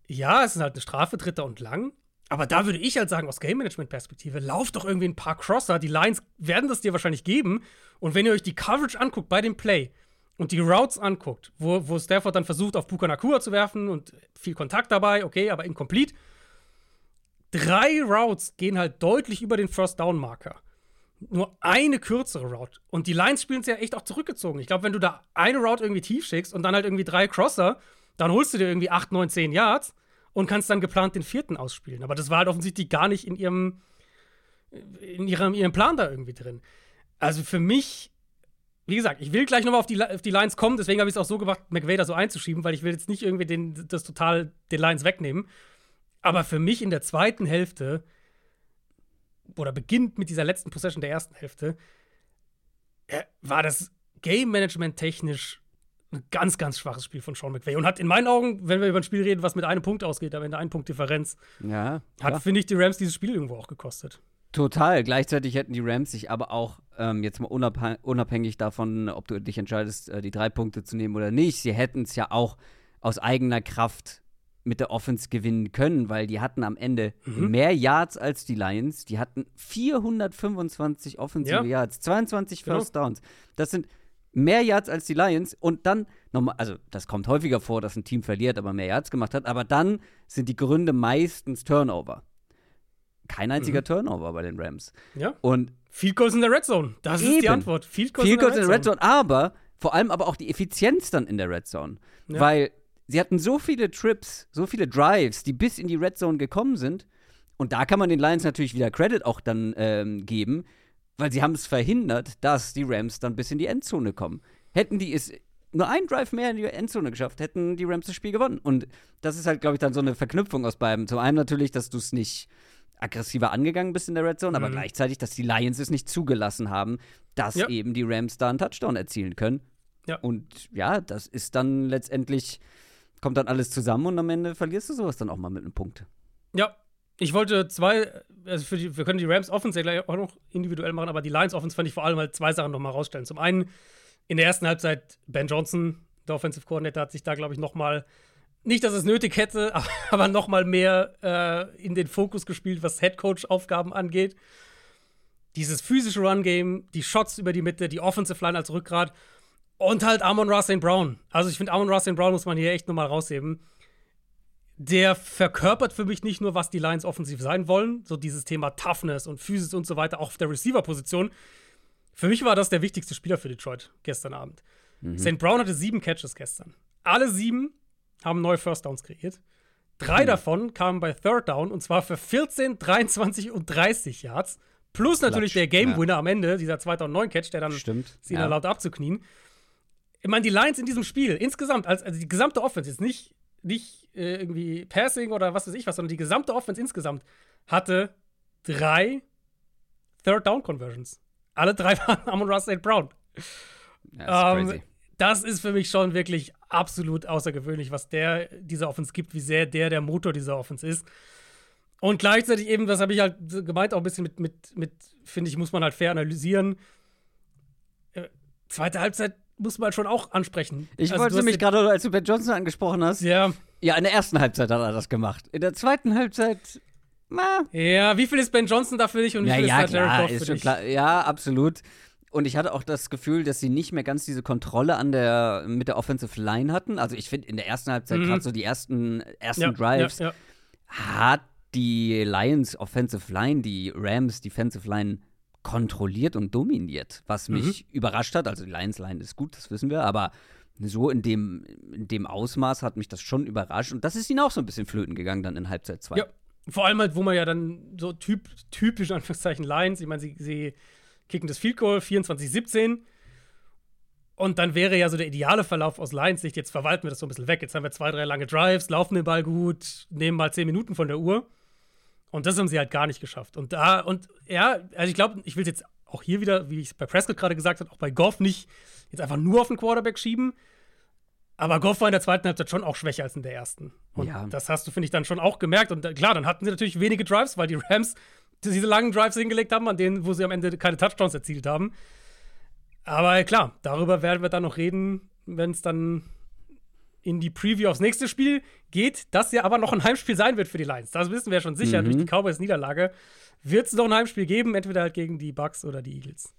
Ja, es ist halt eine Strafe, dritter und lang. Aber da würde ich halt sagen, aus Game-Management-Perspektive, lauf doch irgendwie ein paar Crosser. Die Lines werden das dir wahrscheinlich geben. Und wenn ihr euch die Coverage anguckt bei dem Play und die Routes anguckt, wo, wo Stafford dann versucht, auf Puka Nakua zu werfen und viel Kontakt dabei, okay, aber incomplete. Drei Routes gehen halt deutlich über den First-Down-Marker nur eine kürzere Route. Und die Lions spielen es ja echt auch zurückgezogen. Ich glaube, wenn du da eine Route irgendwie tief schickst und dann halt irgendwie drei Crosser, dann holst du dir irgendwie 8, 9, 10 Yards und kannst dann geplant den vierten ausspielen. Aber das war halt offensichtlich gar nicht in ihrem, in ihrem, ihrem Plan da irgendwie drin. Also für mich wie gesagt, ich will gleich nochmal auf die, auf die Lions kommen, deswegen habe ich es auch so gemacht, McVay da so einzuschieben, weil ich will jetzt nicht irgendwie den, das total den Lions wegnehmen. Aber für mich in der zweiten Hälfte oder beginnt mit dieser letzten Possession der ersten Hälfte, äh, war das Game Management technisch ein ganz, ganz schwaches Spiel von Sean McVay. Und hat in meinen Augen, wenn wir über ein Spiel reden, was mit einem Punkt ausgeht, am Ende ein Punkt Differenz, Ja. hat, finde ich, die Rams dieses Spiel irgendwo auch gekostet. Total. Gleichzeitig hätten die Rams sich aber auch, ähm, jetzt mal unabhängig, unabhängig davon, ob du dich entscheidest, äh, die drei Punkte zu nehmen oder nicht, sie hätten es ja auch aus eigener Kraft mit der Offense gewinnen können, weil die hatten am Ende Mhm. mehr Yards als die Lions. Die hatten 425 offensive Ja. Yards, 22 Genau. First Downs. Das sind mehr Yards als die Lions und dann nochmal, also das kommt häufiger vor, dass ein Team verliert, aber mehr Yards gemacht hat, aber dann sind die Gründe meistens Turnover. Kein einziger Mhm. Turnover bei den Rams. Ja. Und Field Goals in der Red Zone. Das ist die Eben. Antwort. Field Goals der kurz in der Red Zone, aber vor allem aber auch die Effizienz dann in der Red Zone. Ja. Weil sie hatten so viele Trips, so viele Drives, die bis in die Red Zone gekommen sind. Und da kann man den Lions natürlich wieder Credit auch dann ähm, geben, weil sie haben es verhindert, dass die Rams dann bis in die Endzone kommen. Hätten die es nur einen Drive mehr in die Endzone geschafft, hätten die Rams das Spiel gewonnen. Und das ist halt, glaube ich, dann so eine Verknüpfung aus beiden. Zum einen natürlich, dass du es nicht aggressiver angegangen bist in der Red Zone, aber Mhm. gleichzeitig, dass die Lions es nicht zugelassen haben, dass Ja. eben die Rams da einen Touchdown erzielen können. Ja. Und ja, das ist dann letztendlich, kommt dann alles zusammen und am Ende verlierst du sowas dann auch mal mit einem Punkt. Ja, ich wollte zwei, also die, wir können die Rams Offense ja gleich auch noch individuell machen, aber die Lions Offense fand ich vor allem halt zwei Sachen nochmal rausstellen. Zum einen in der ersten Halbzeit Ben Johnson, der Offensive Coordinator, hat sich da, glaube ich, nochmal, nicht, dass es nötig hätte, *laughs* aber, nochmal mehr äh, in den Fokus gespielt, was Headcoach-Aufgaben angeht. Dieses physische Run-Game, die Shots über die Mitte, die Offensive Line als Rückgrat und halt Amon St. Brown. Also ich finde, Amon St. Brown muss man hier echt nochmal rausheben der verkörpert für mich nicht nur, was die Lions offensiv sein wollen, so dieses Thema Toughness und Physis und so weiter, auch auf der Receiver-Position. Für mich war das der wichtigste Spieler für Detroit gestern Abend. St. Brown hatte sieben Catches gestern. Alle sieben haben neue First Downs kreiert. Drei davon kamen bei Third Down und zwar für 14, 23 und 30 Yards. Plus natürlich Klatsch, der Game ja. Winner am Ende, dieser 2009 Catch, der dann Stimmt. sie ja. da laut abzuknien. Ich meine, die Lions in diesem Spiel insgesamt, als, also die gesamte Offense, jetzt nicht, nicht äh, irgendwie Passing oder was weiß ich was, sondern die gesamte Offense insgesamt hatte drei Third Down Conversions. Alle drei *laughs* waren Amon Ross St. Brown. Ja, ist Ähm, das ist für mich schon wirklich absolut außergewöhnlich, was der dieser Offense gibt, wie sehr der der Motor dieser Offense ist. Und gleichzeitig eben, das habe ich halt gemeint, auch ein bisschen mit, mit, mit finde ich, muss man halt fair analysieren. Äh, zweite Halbzeit muss man schon auch ansprechen. Ich Also, wollte jetzt- gerade, als du Ben Johnson angesprochen hast, Ja, ja, in der ersten Halbzeit hat er das gemacht. In der zweiten Halbzeit, na, ja, wie viel ist Ben Johnson dafür nicht und wie Ja, viel ja, ist da Jared klar, Goff ist für schon dich? klar. Ja, absolut. Und ich hatte auch das Gefühl, dass sie nicht mehr ganz diese Kontrolle an der, mit der Offensive Line hatten. Also ich finde, in der ersten Halbzeit, Mhm. gerade so die ersten, ersten Ja, Drives, ja. hat die Lions Offensive Line, die Rams Defensive Line kontrolliert und dominiert, was mich überrascht hat. Also die Lions Line ist gut, das wissen wir, aber so in dem, in dem Ausmaß hat mich das schon überrascht. Und das ist ihnen auch so ein bisschen flöten gegangen dann in Halbzeit 2. Ja, vor allem halt, wo man ja dann so typ, typisch, Anführungszeichen, Lines, ich meine, sie, sie kicken das Field Goal 24-17 und dann wäre ja so der ideale Verlauf aus Lions Sicht, jetzt verwalten wir das so ein bisschen weg, jetzt haben wir zwei, drei lange Drives, laufen den Ball gut, nehmen mal zehn Minuten von der Uhr und das haben sie halt gar nicht geschafft. Und da, und ja, also ich glaube, ich will jetzt auch hier wieder, wie ich es bei Prescott gerade gesagt habe, auch bei Goff nicht jetzt einfach nur auf den Quarterback schieben, aber Goff war in der zweiten Halbzeit schon auch schwächer als in der ersten. Und Ja. das hast du, finde ich, dann schon auch gemerkt. Und äh, klar, dann hatten sie natürlich wenige Drives, weil die Rams diese langen Drives hingelegt haben, an denen, wo sie am Ende keine Touchdowns erzielt haben. Aber klar, darüber werden wir dann noch reden, wenn es dann in die Preview aufs nächste Spiel geht, das ja aber noch ein Heimspiel sein wird für die Lions. Das wissen wir ja schon sicher. Mhm. Durch die Cowboys-Niederlage wird es noch ein Heimspiel geben, entweder halt gegen die Bucks oder die Eagles.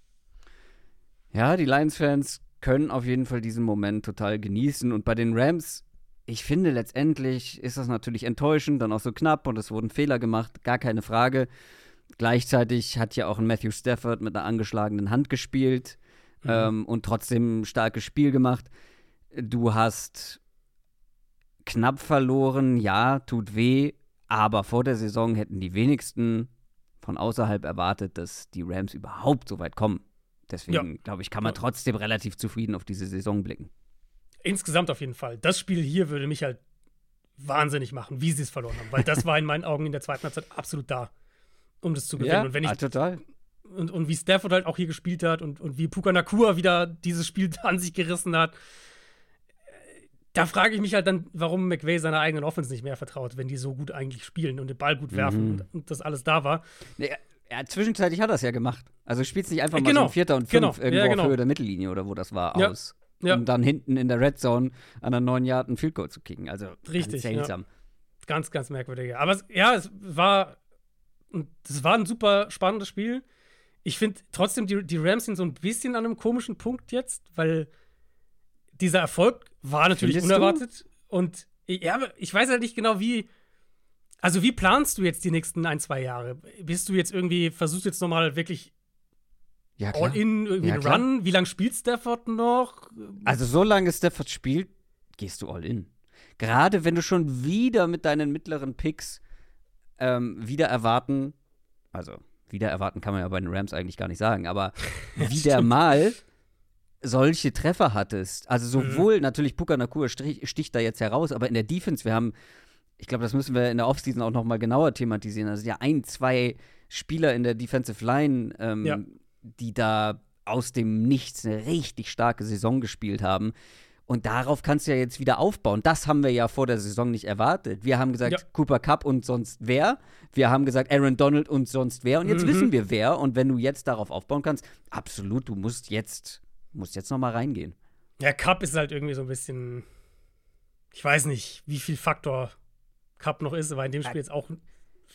Ja, die Lions-Fans können auf jeden Fall diesen Moment total genießen. Und bei den Rams, ich finde, letztendlich ist das natürlich enttäuschend, dann auch so knapp und es wurden Fehler gemacht, gar keine Frage. Gleichzeitig hat ja auch ein Matthew Stafford mit einer angeschlagenen Hand gespielt ähm, und trotzdem ein starkes Spiel gemacht. Du hast knapp verloren, ja, tut weh, aber vor der Saison hätten die wenigsten von außerhalb erwartet, dass die Rams überhaupt so weit kommen. Deswegen, ja. glaube ich, kann man trotzdem relativ zufrieden auf diese Saison blicken. Insgesamt auf jeden Fall. Das Spiel hier würde mich halt wahnsinnig machen, wie sie es verloren haben. Weil das *laughs* war in meinen Augen in der zweiten Halbzeit absolut da, um das zu gewinnen. Ja, und wenn ich, ah, total. Und, und wie Stafford halt auch hier gespielt hat und, und wie Puka Nakua wieder dieses Spiel *laughs* an sich gerissen hat. Da frage ich mich halt dann, warum McVay seiner eigenen Offense nicht mehr vertraut, wenn die so gut eigentlich spielen und den Ball gut werfen mhm. und, und, das alles da war. Nee, ja, zwischenzeitlich hat er es ja gemacht. Also spielt nicht einfach mal genau. so Vierter und Fünf genau. irgendwo ja, genau. auf Höhe der Mittellinie oder wo das war ja. aus. Ja. Um dann hinten in der Red Zone an der neuen Yard einen Field Goal zu kicken. Also Richtig, seltsam. Ganz, ganz merkwürdig. Aber es, ja, es war, das war ein super spannendes Spiel. Ich finde trotzdem, die, die Rams sind so ein bisschen an einem komischen Punkt jetzt, weil dieser Erfolg war natürlich Findest unerwartet. Du? Und ja, ich weiß halt nicht genau, wie also, wie planst du jetzt die nächsten ein, zwei Jahre? Bist du jetzt irgendwie, versuchst du jetzt nochmal wirklich ja, all in, irgendwie ja, einen Run? Wie lange spielt Stafford noch? Also, solange Stafford spielt, gehst du all in. Gerade wenn du schon wieder mit deinen mittleren Picks ähm, wieder erwarten, also wieder erwarten kann man ja bei den Rams eigentlich gar nicht sagen, aber *laughs* wieder mal solche Treffer hattest. Also mhm. sowohl mhm. natürlich Puka Nakua sticht da jetzt heraus, aber in der Defense, wir haben ich glaube, das müssen wir in der Offseason auch noch mal genauer thematisieren. Also ja ein, zwei Spieler in der Defensive Line, ähm, ja. die da aus dem Nichts eine richtig starke Saison gespielt haben. Und darauf kannst du ja jetzt wieder aufbauen. Das haben wir ja vor der Saison nicht erwartet. Wir haben gesagt, ja. Cooper Cup und sonst wer. Wir haben gesagt, Aaron Donald und sonst wer. Und jetzt mhm. wissen wir wer. Und wenn du jetzt darauf aufbauen kannst, absolut, du musst jetzt, musst jetzt noch mal reingehen. Ja, Cup ist halt irgendwie so ein bisschen, ich weiß nicht, wie viel Faktor Cup noch ist, war in dem Spiel jetzt auch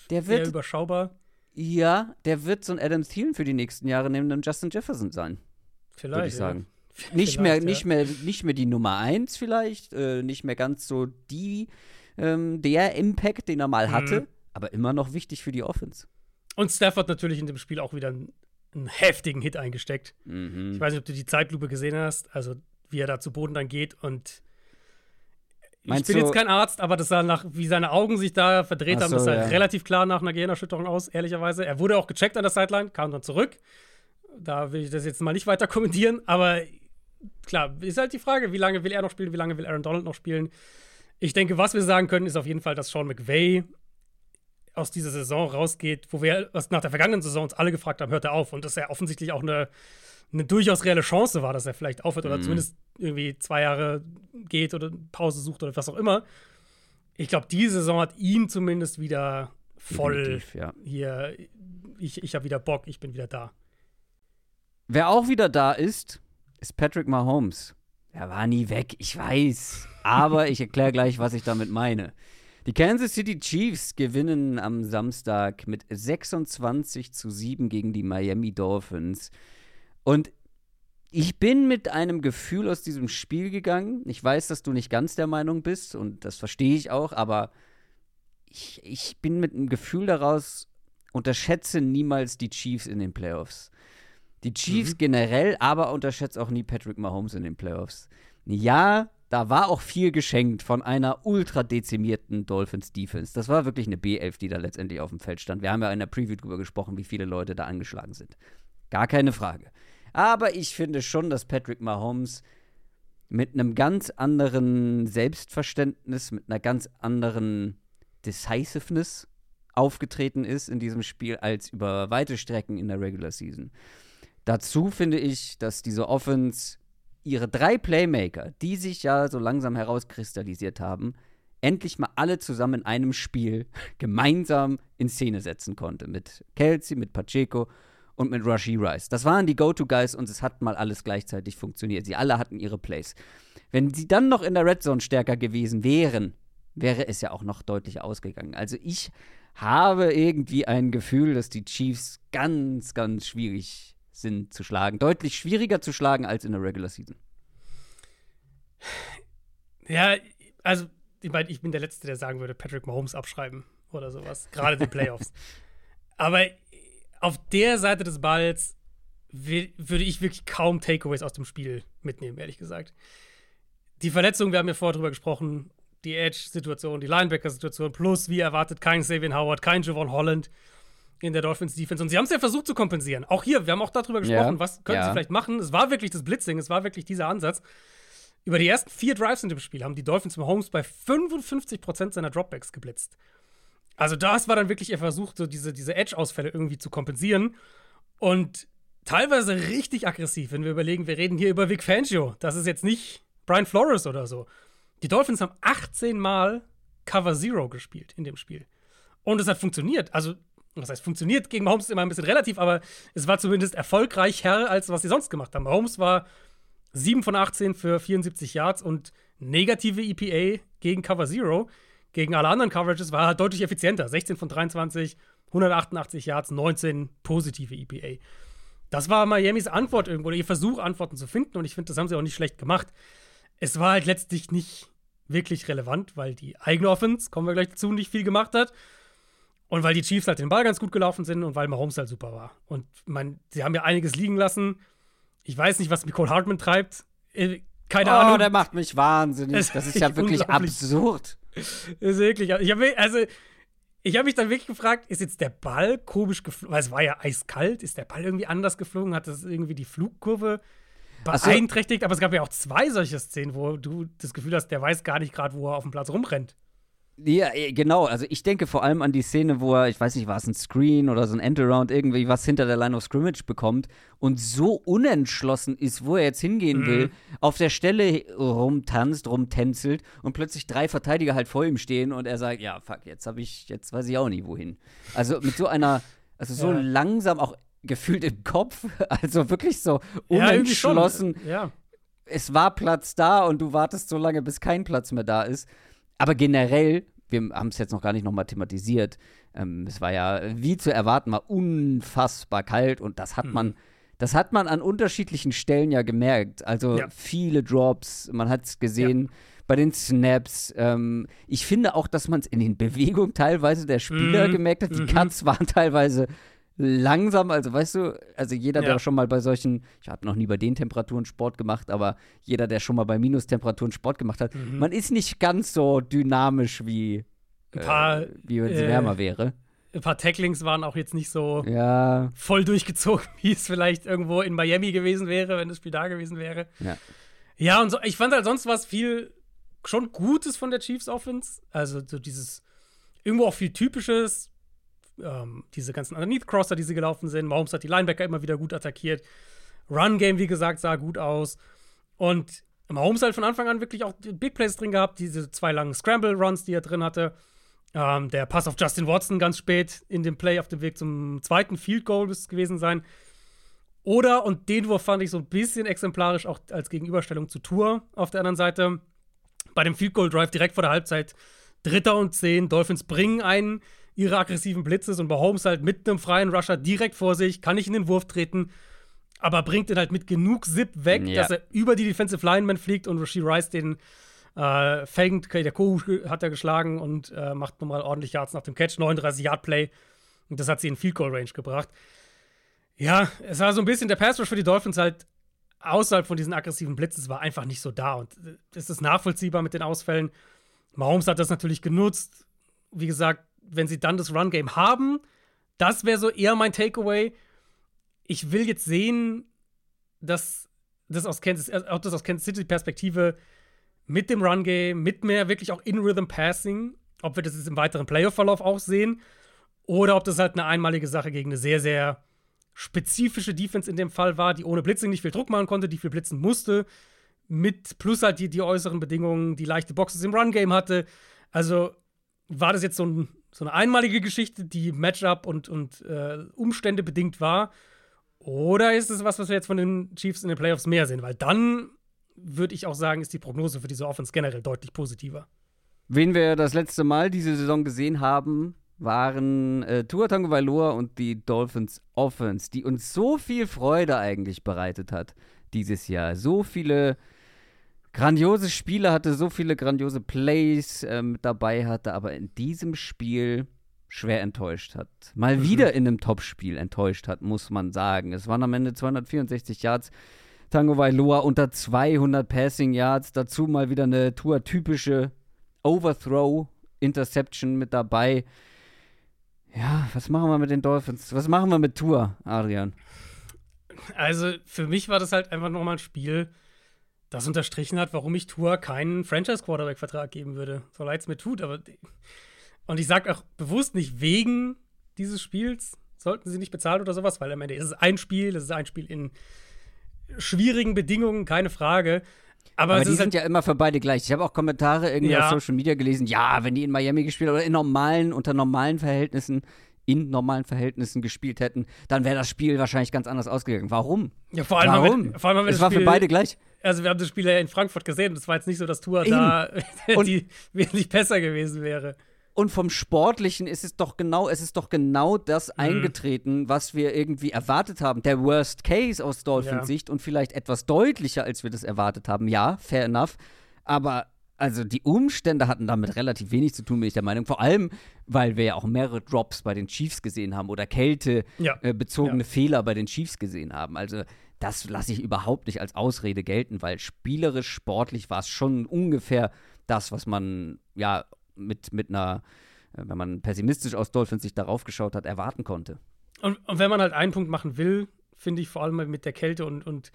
der wird, sehr überschaubar. Ja, der wird so ein Adam Thielen für die nächsten Jahre neben dem Justin Jefferson sein. Vielleicht. Würde ich sagen. Ja. *laughs* Nicht, mehr, ja. nicht, mehr, nicht mehr die Nummer eins vielleicht, äh, nicht mehr ganz so die, ähm, der Impact, den er mal hatte, mhm. aber immer noch wichtig für die Offense. Und Stafford natürlich in dem Spiel auch wieder einen, einen heftigen Hit eingesteckt. Mhm. Ich weiß nicht, ob du die Zeitlupe gesehen hast, also wie er da zu Boden dann geht und Meinst ich bin jetzt kein Arzt, aber das sah nach, wie seine Augen sich da verdreht so, haben, das sah ja. relativ klar nach einer Gehirnerschütterung aus, ehrlicherweise. Er wurde auch gecheckt an der Sideline, kam dann zurück. Da will ich das jetzt mal nicht weiter kommentieren, aber klar, ist halt die Frage, wie lange will er noch spielen, wie lange will Aaron Donald noch spielen. Ich denke, was wir sagen können, ist auf jeden Fall, dass Sean McVay aus dieser Saison rausgeht, wo wir nach der vergangenen Saison uns alle gefragt haben, hört er auf und dass er offensichtlich auch eine eine durchaus reelle Chance war, dass er vielleicht aufhört oder mhm. zumindest irgendwie zwei Jahre geht oder Pause sucht oder was auch immer. Ich glaube, die Saison hat ihn zumindest wieder voll ja. hier. Ich, ich habe wieder Bock, ich bin wieder da. Wer auch wieder da ist, ist Patrick Mahomes. Er war nie weg, ich weiß. Aber ich erkläre gleich, was ich damit meine. Die Kansas City Chiefs gewinnen am Samstag mit 26 zu 7 gegen die Miami Dolphins. Und ich bin mit einem Gefühl aus diesem Spiel gegangen. Ich weiß, dass du nicht ganz der Meinung bist und das verstehe ich auch, aber ich, ich bin mit einem Gefühl daraus, unterschätze niemals die Chiefs in den Playoffs. Die Chiefs mhm. generell, aber unterschätze auch nie Patrick Mahomes in den Playoffs. Ja, da war auch viel geschenkt von einer ultra dezimierten Dolphins Defense. Das war wirklich eine B11, die da letztendlich auf dem Feld stand. Wir haben ja in der Preview drüber gesprochen, wie viele Leute da angeschlagen sind. Gar keine Frage. Aber ich finde schon, dass Patrick Mahomes mit einem ganz anderen Selbstverständnis, mit einer ganz anderen Decisiveness aufgetreten ist in diesem Spiel als über weite Strecken in der Regular Season. Dazu finde ich, dass diese Offense ihre drei Playmaker, die sich ja so langsam herauskristallisiert haben, endlich mal alle zusammen in einem Spiel *laughs* gemeinsam in Szene setzen konnte. Mit Kelsey, mit Pacheco und mit Rashi Rice. Das waren die Go-To-Guys und es hat mal alles gleichzeitig funktioniert. Sie alle hatten ihre Plays. Wenn sie dann noch in der Red Zone stärker gewesen wären, wäre es ja auch noch deutlicher ausgegangen. Also ich habe irgendwie ein Gefühl, dass die Chiefs ganz, ganz schwierig sind zu schlagen. Deutlich schwieriger zu schlagen als in der Regular Season. Ja, also ich, mein, ich bin der Letzte, der sagen würde, Patrick Mahomes abschreiben oder sowas. Gerade die Playoffs. *laughs* Aber auf der Seite des Balls würde ich wirklich kaum Takeaways aus dem Spiel mitnehmen, ehrlich gesagt. Die Verletzung, wir haben ja vorher drüber gesprochen, die Edge-Situation, die Linebacker-Situation, plus wie erwartet kein Savian Howard, kein Javon Holland. In der Dolphins Defense. Und sie haben es ja versucht zu kompensieren. Auch hier, wir haben auch darüber gesprochen, Ja, was können ja. sie vielleicht machen. Es war wirklich das Blitzing, es war wirklich dieser Ansatz. Über die ersten vier Drives in dem Spiel haben die Dolphins Mahomes bei 55% seiner Dropbacks geblitzt. Also das war dann wirklich ihr Versuch, so diese, diese Edge-Ausfälle irgendwie zu kompensieren. Und teilweise richtig aggressiv, wenn wir überlegen, wir reden hier über Vic Fangio. Das ist jetzt nicht Brian Flores oder so. Die Dolphins haben 18 Mal Cover Zero gespielt in dem Spiel. Und es hat funktioniert. Also, was heißt funktioniert? Gegen Mahomes immer ein bisschen relativ, aber es war zumindest erfolgreicher, als was sie sonst gemacht haben. Mahomes war 7 von 18 für 74 Yards und negative EPA gegen Cover Zero. Gegen alle anderen Coverages war er deutlich effizienter. 16 von 23, 188 Yards, 19 positive EPA. Das war Miamis Antwort irgendwo, oder ihr Versuch, Antworten zu finden. Und ich finde, das haben sie auch nicht schlecht gemacht. Es war halt letztlich nicht wirklich relevant, weil die eigene Offense, kommen wir gleich dazu, nicht viel gemacht hat. Und weil die Chiefs halt den Ball ganz gut gelaufen sind und weil Mahomes halt super war. Und man, sie haben ja einiges liegen lassen. Ich weiß nicht, was Nicole Hartman treibt. Äh, Keine oh, Ahnung. der macht mich wahnsinnig. Es Das ist ja wirklich absurd. Ist wirklich. Ich habe also, ich habe mich dann wirklich gefragt, ist jetzt der Ball komisch geflogen? Weil es war ja eiskalt. Ist der Ball irgendwie anders geflogen? Hat das irgendwie die Flugkurve Ach so. beeinträchtigt? Aber es gab ja auch zwei solche Szenen, wo du das Gefühl hast, der weiß gar nicht gerade, wo er auf dem Platz rumrennt. Ja, eh, genau. Also ich denke vor allem an die Szene, wo er, ich weiß nicht, war es ein Screen oder so ein Endaround, irgendwie was hinter der Line of Scrimmage bekommt und so unentschlossen ist, wo er jetzt hingehen Mhm. will, auf der Stelle rumtanzt, rumtänzelt und plötzlich drei Verteidiger halt vor ihm stehen und er sagt, ja, fuck, jetzt habe ich, jetzt weiß ich auch nicht wohin. Also mit so einer, also so Ja. langsam auch gefühlt im Kopf, *laughs* also wirklich so Ja, unentschlossen Ja. es war Platz da und du wartest so lange, bis kein Platz mehr da ist. Aber generell, wir haben es jetzt noch gar nicht nochmal thematisiert, ähm, es war ja wie zu erwarten mal unfassbar kalt und das hat Mhm. man, das hat man an unterschiedlichen Stellen ja gemerkt. Also Ja. viele Drops, man hat es gesehen. Bei den Snaps. Ähm, ich finde auch, dass man es in den Bewegungen teilweise der Spieler Mhm. gemerkt hat. Die Mhm. Cuts waren teilweise langsam, also weißt du, also jeder, der Ja. schon mal bei solchen, ich habe noch nie bei den Temperaturen Sport gemacht, aber jeder, der schon mal bei Minustemperaturen Sport gemacht hat, Mhm. man ist nicht ganz so dynamisch wie, Ein paar, äh, wie wenn es äh, wärmer wäre. ein paar Tacklings waren auch jetzt nicht so Ja, voll durchgezogen, *laughs* wie es vielleicht irgendwo in Miami gewesen wäre, wenn das Spiel da gewesen wäre. ja. Ja, und so, ich fand halt sonst was viel schon Gutes von der Chiefs Offense. Also so dieses irgendwo auch viel Typisches. Ähm, diese ganzen Underneath-Crosser, die sie gelaufen sind. Mahomes hat die Linebacker immer wieder gut attackiert. Run-Game, wie gesagt, sah gut aus. Und Mahomes halt von Anfang an wirklich auch Big Plays drin gehabt. Diese zwei langen Scramble-Runs, die er drin hatte. Ähm, der Pass auf Justin Watson ganz spät in dem Play auf dem Weg zum zweiten Field Goal müsste es gewesen sein. Oder, und den Wurf fand ich so ein bisschen exemplarisch auch als Gegenüberstellung zu Tour auf der anderen Seite. Bei dem Field Goal Drive direkt vor der Halbzeit, Dritter und Zehn, Dolphins bringen einen ihre aggressiven Blitzes und Mahomes halt mit einem freien Rusher direkt vor sich, kann nicht in den Wurf treten, aber bringt ihn halt mit genug Zip weg, Ja. dass er über die Defensive Lineman fliegt und Rasheed Rice den äh, fängt. Okay, der Kohu hat er geschlagen und äh, macht nochmal ordentlich Yards nach dem Catch, 39 Yard Play. Und das hat sie in Field Goal Range gebracht. Ja, es war so ein bisschen der Pass Rush für die Dolphins halt außerhalb von diesen aggressiven Blitzes war einfach nicht so da. Und äh, es ist nachvollziehbar mit den Ausfällen. Mahomes hat das natürlich genutzt. Wie gesagt, wenn sie dann das Run-Game haben, das wäre so eher mein Takeaway. Ich will jetzt sehen, dass das aus Kansas, äh, auch das aus Kansas City-Perspektive mit dem Run-Game, mit mehr wirklich auch In-Rhythm-Passing, ob wir das jetzt im weiteren Playoff-Verlauf auch sehen oder ob das halt eine einmalige Sache gegen eine sehr, sehr spezifische Defense in dem Fall war, die ohne Blitzing nicht viel Druck machen konnte, die viel blitzen musste, mit plus halt die, die äußeren Bedingungen, die leichte Boxes im Run-Game hatte. Also war das jetzt so, ein, so eine einmalige Geschichte, die Matchup und, und äh, Umstände bedingt war? Oder ist es was, was wir jetzt von den Chiefs in den Playoffs mehr sehen? Weil dann würde ich auch sagen, ist die Prognose für diese Offense generell deutlich positiver. Wen wir das letzte Mal diese Saison gesehen haben, waren äh, Tua Tagovailoa und die Dolphins Offense, die uns so viel Freude eigentlich bereitet hat dieses Jahr. So viele grandiose Spiele hatte, so viele grandiose Plays äh, mit dabei hatte, aber in diesem Spiel schwer enttäuscht hat. Mal Mhm. wieder in einem Topspiel enttäuscht hat, muss man sagen. Es waren am Ende 264 Yards. Tango Vailoa unter 200 Passing Yards. Dazu mal wieder eine Tour-typische Overthrow Interception mit dabei. Ja, was machen wir mit den Dolphins? Was machen wir mit Tour, Adrian? Also für mich war das halt einfach nochmal ein Spiel, das unterstrichen hat, warum ich Tour keinen Franchise-Quarterback-Vertrag geben würde. So leid es mir tut, aber. Und ich sage auch bewusst nicht wegen dieses Spiels sollten sie nicht bezahlen oder sowas, weil am Ende ist es ein Spiel, es ist ein Spiel in schwierigen Bedingungen, keine Frage. Aber, Aber die sind halt ja immer für beide gleich. Ich habe auch Kommentare irgendwie Ja. auf Social Media gelesen, ja, wenn die in Miami gespielt oder in normalen, unter normalen Verhältnissen, in normalen Verhältnissen gespielt hätten, dann wäre das Spiel wahrscheinlich ganz anders ausgegangen. Warum? ja, vor allem Warum? Wir, vor allem wir es das war Spiel, für beide gleich. Also wir haben das Spiel ja in Frankfurt gesehen und es war jetzt nicht so, dass Tour da *laughs* Und- die wesentlich besser gewesen wäre. Und vom Sportlichen ist es doch genau, es ist doch genau das Mhm. eingetreten, was wir irgendwie erwartet haben. Der Worst Case aus Dolphins Ja. Sicht und vielleicht etwas deutlicher, als wir das erwartet haben. Ja, fair enough. Aber also die Umstände hatten damit relativ wenig zu tun, bin ich der Meinung. Vor allem, weil wir ja auch mehrere Drops bei den Chiefs gesehen haben oder Kälte Ja. äh, bezogene Ja. Fehler bei den Chiefs gesehen haben. Also das lasse ich überhaupt nicht als Ausrede gelten, weil spielerisch, sportlich war es schon ungefähr das, was man ja mit, mit einer, äh, wenn man pessimistisch aus Dolphins sich darauf geschaut hat, erwarten konnte. Und, und wenn man halt einen Punkt machen will, finde ich vor allem mit der Kälte und, und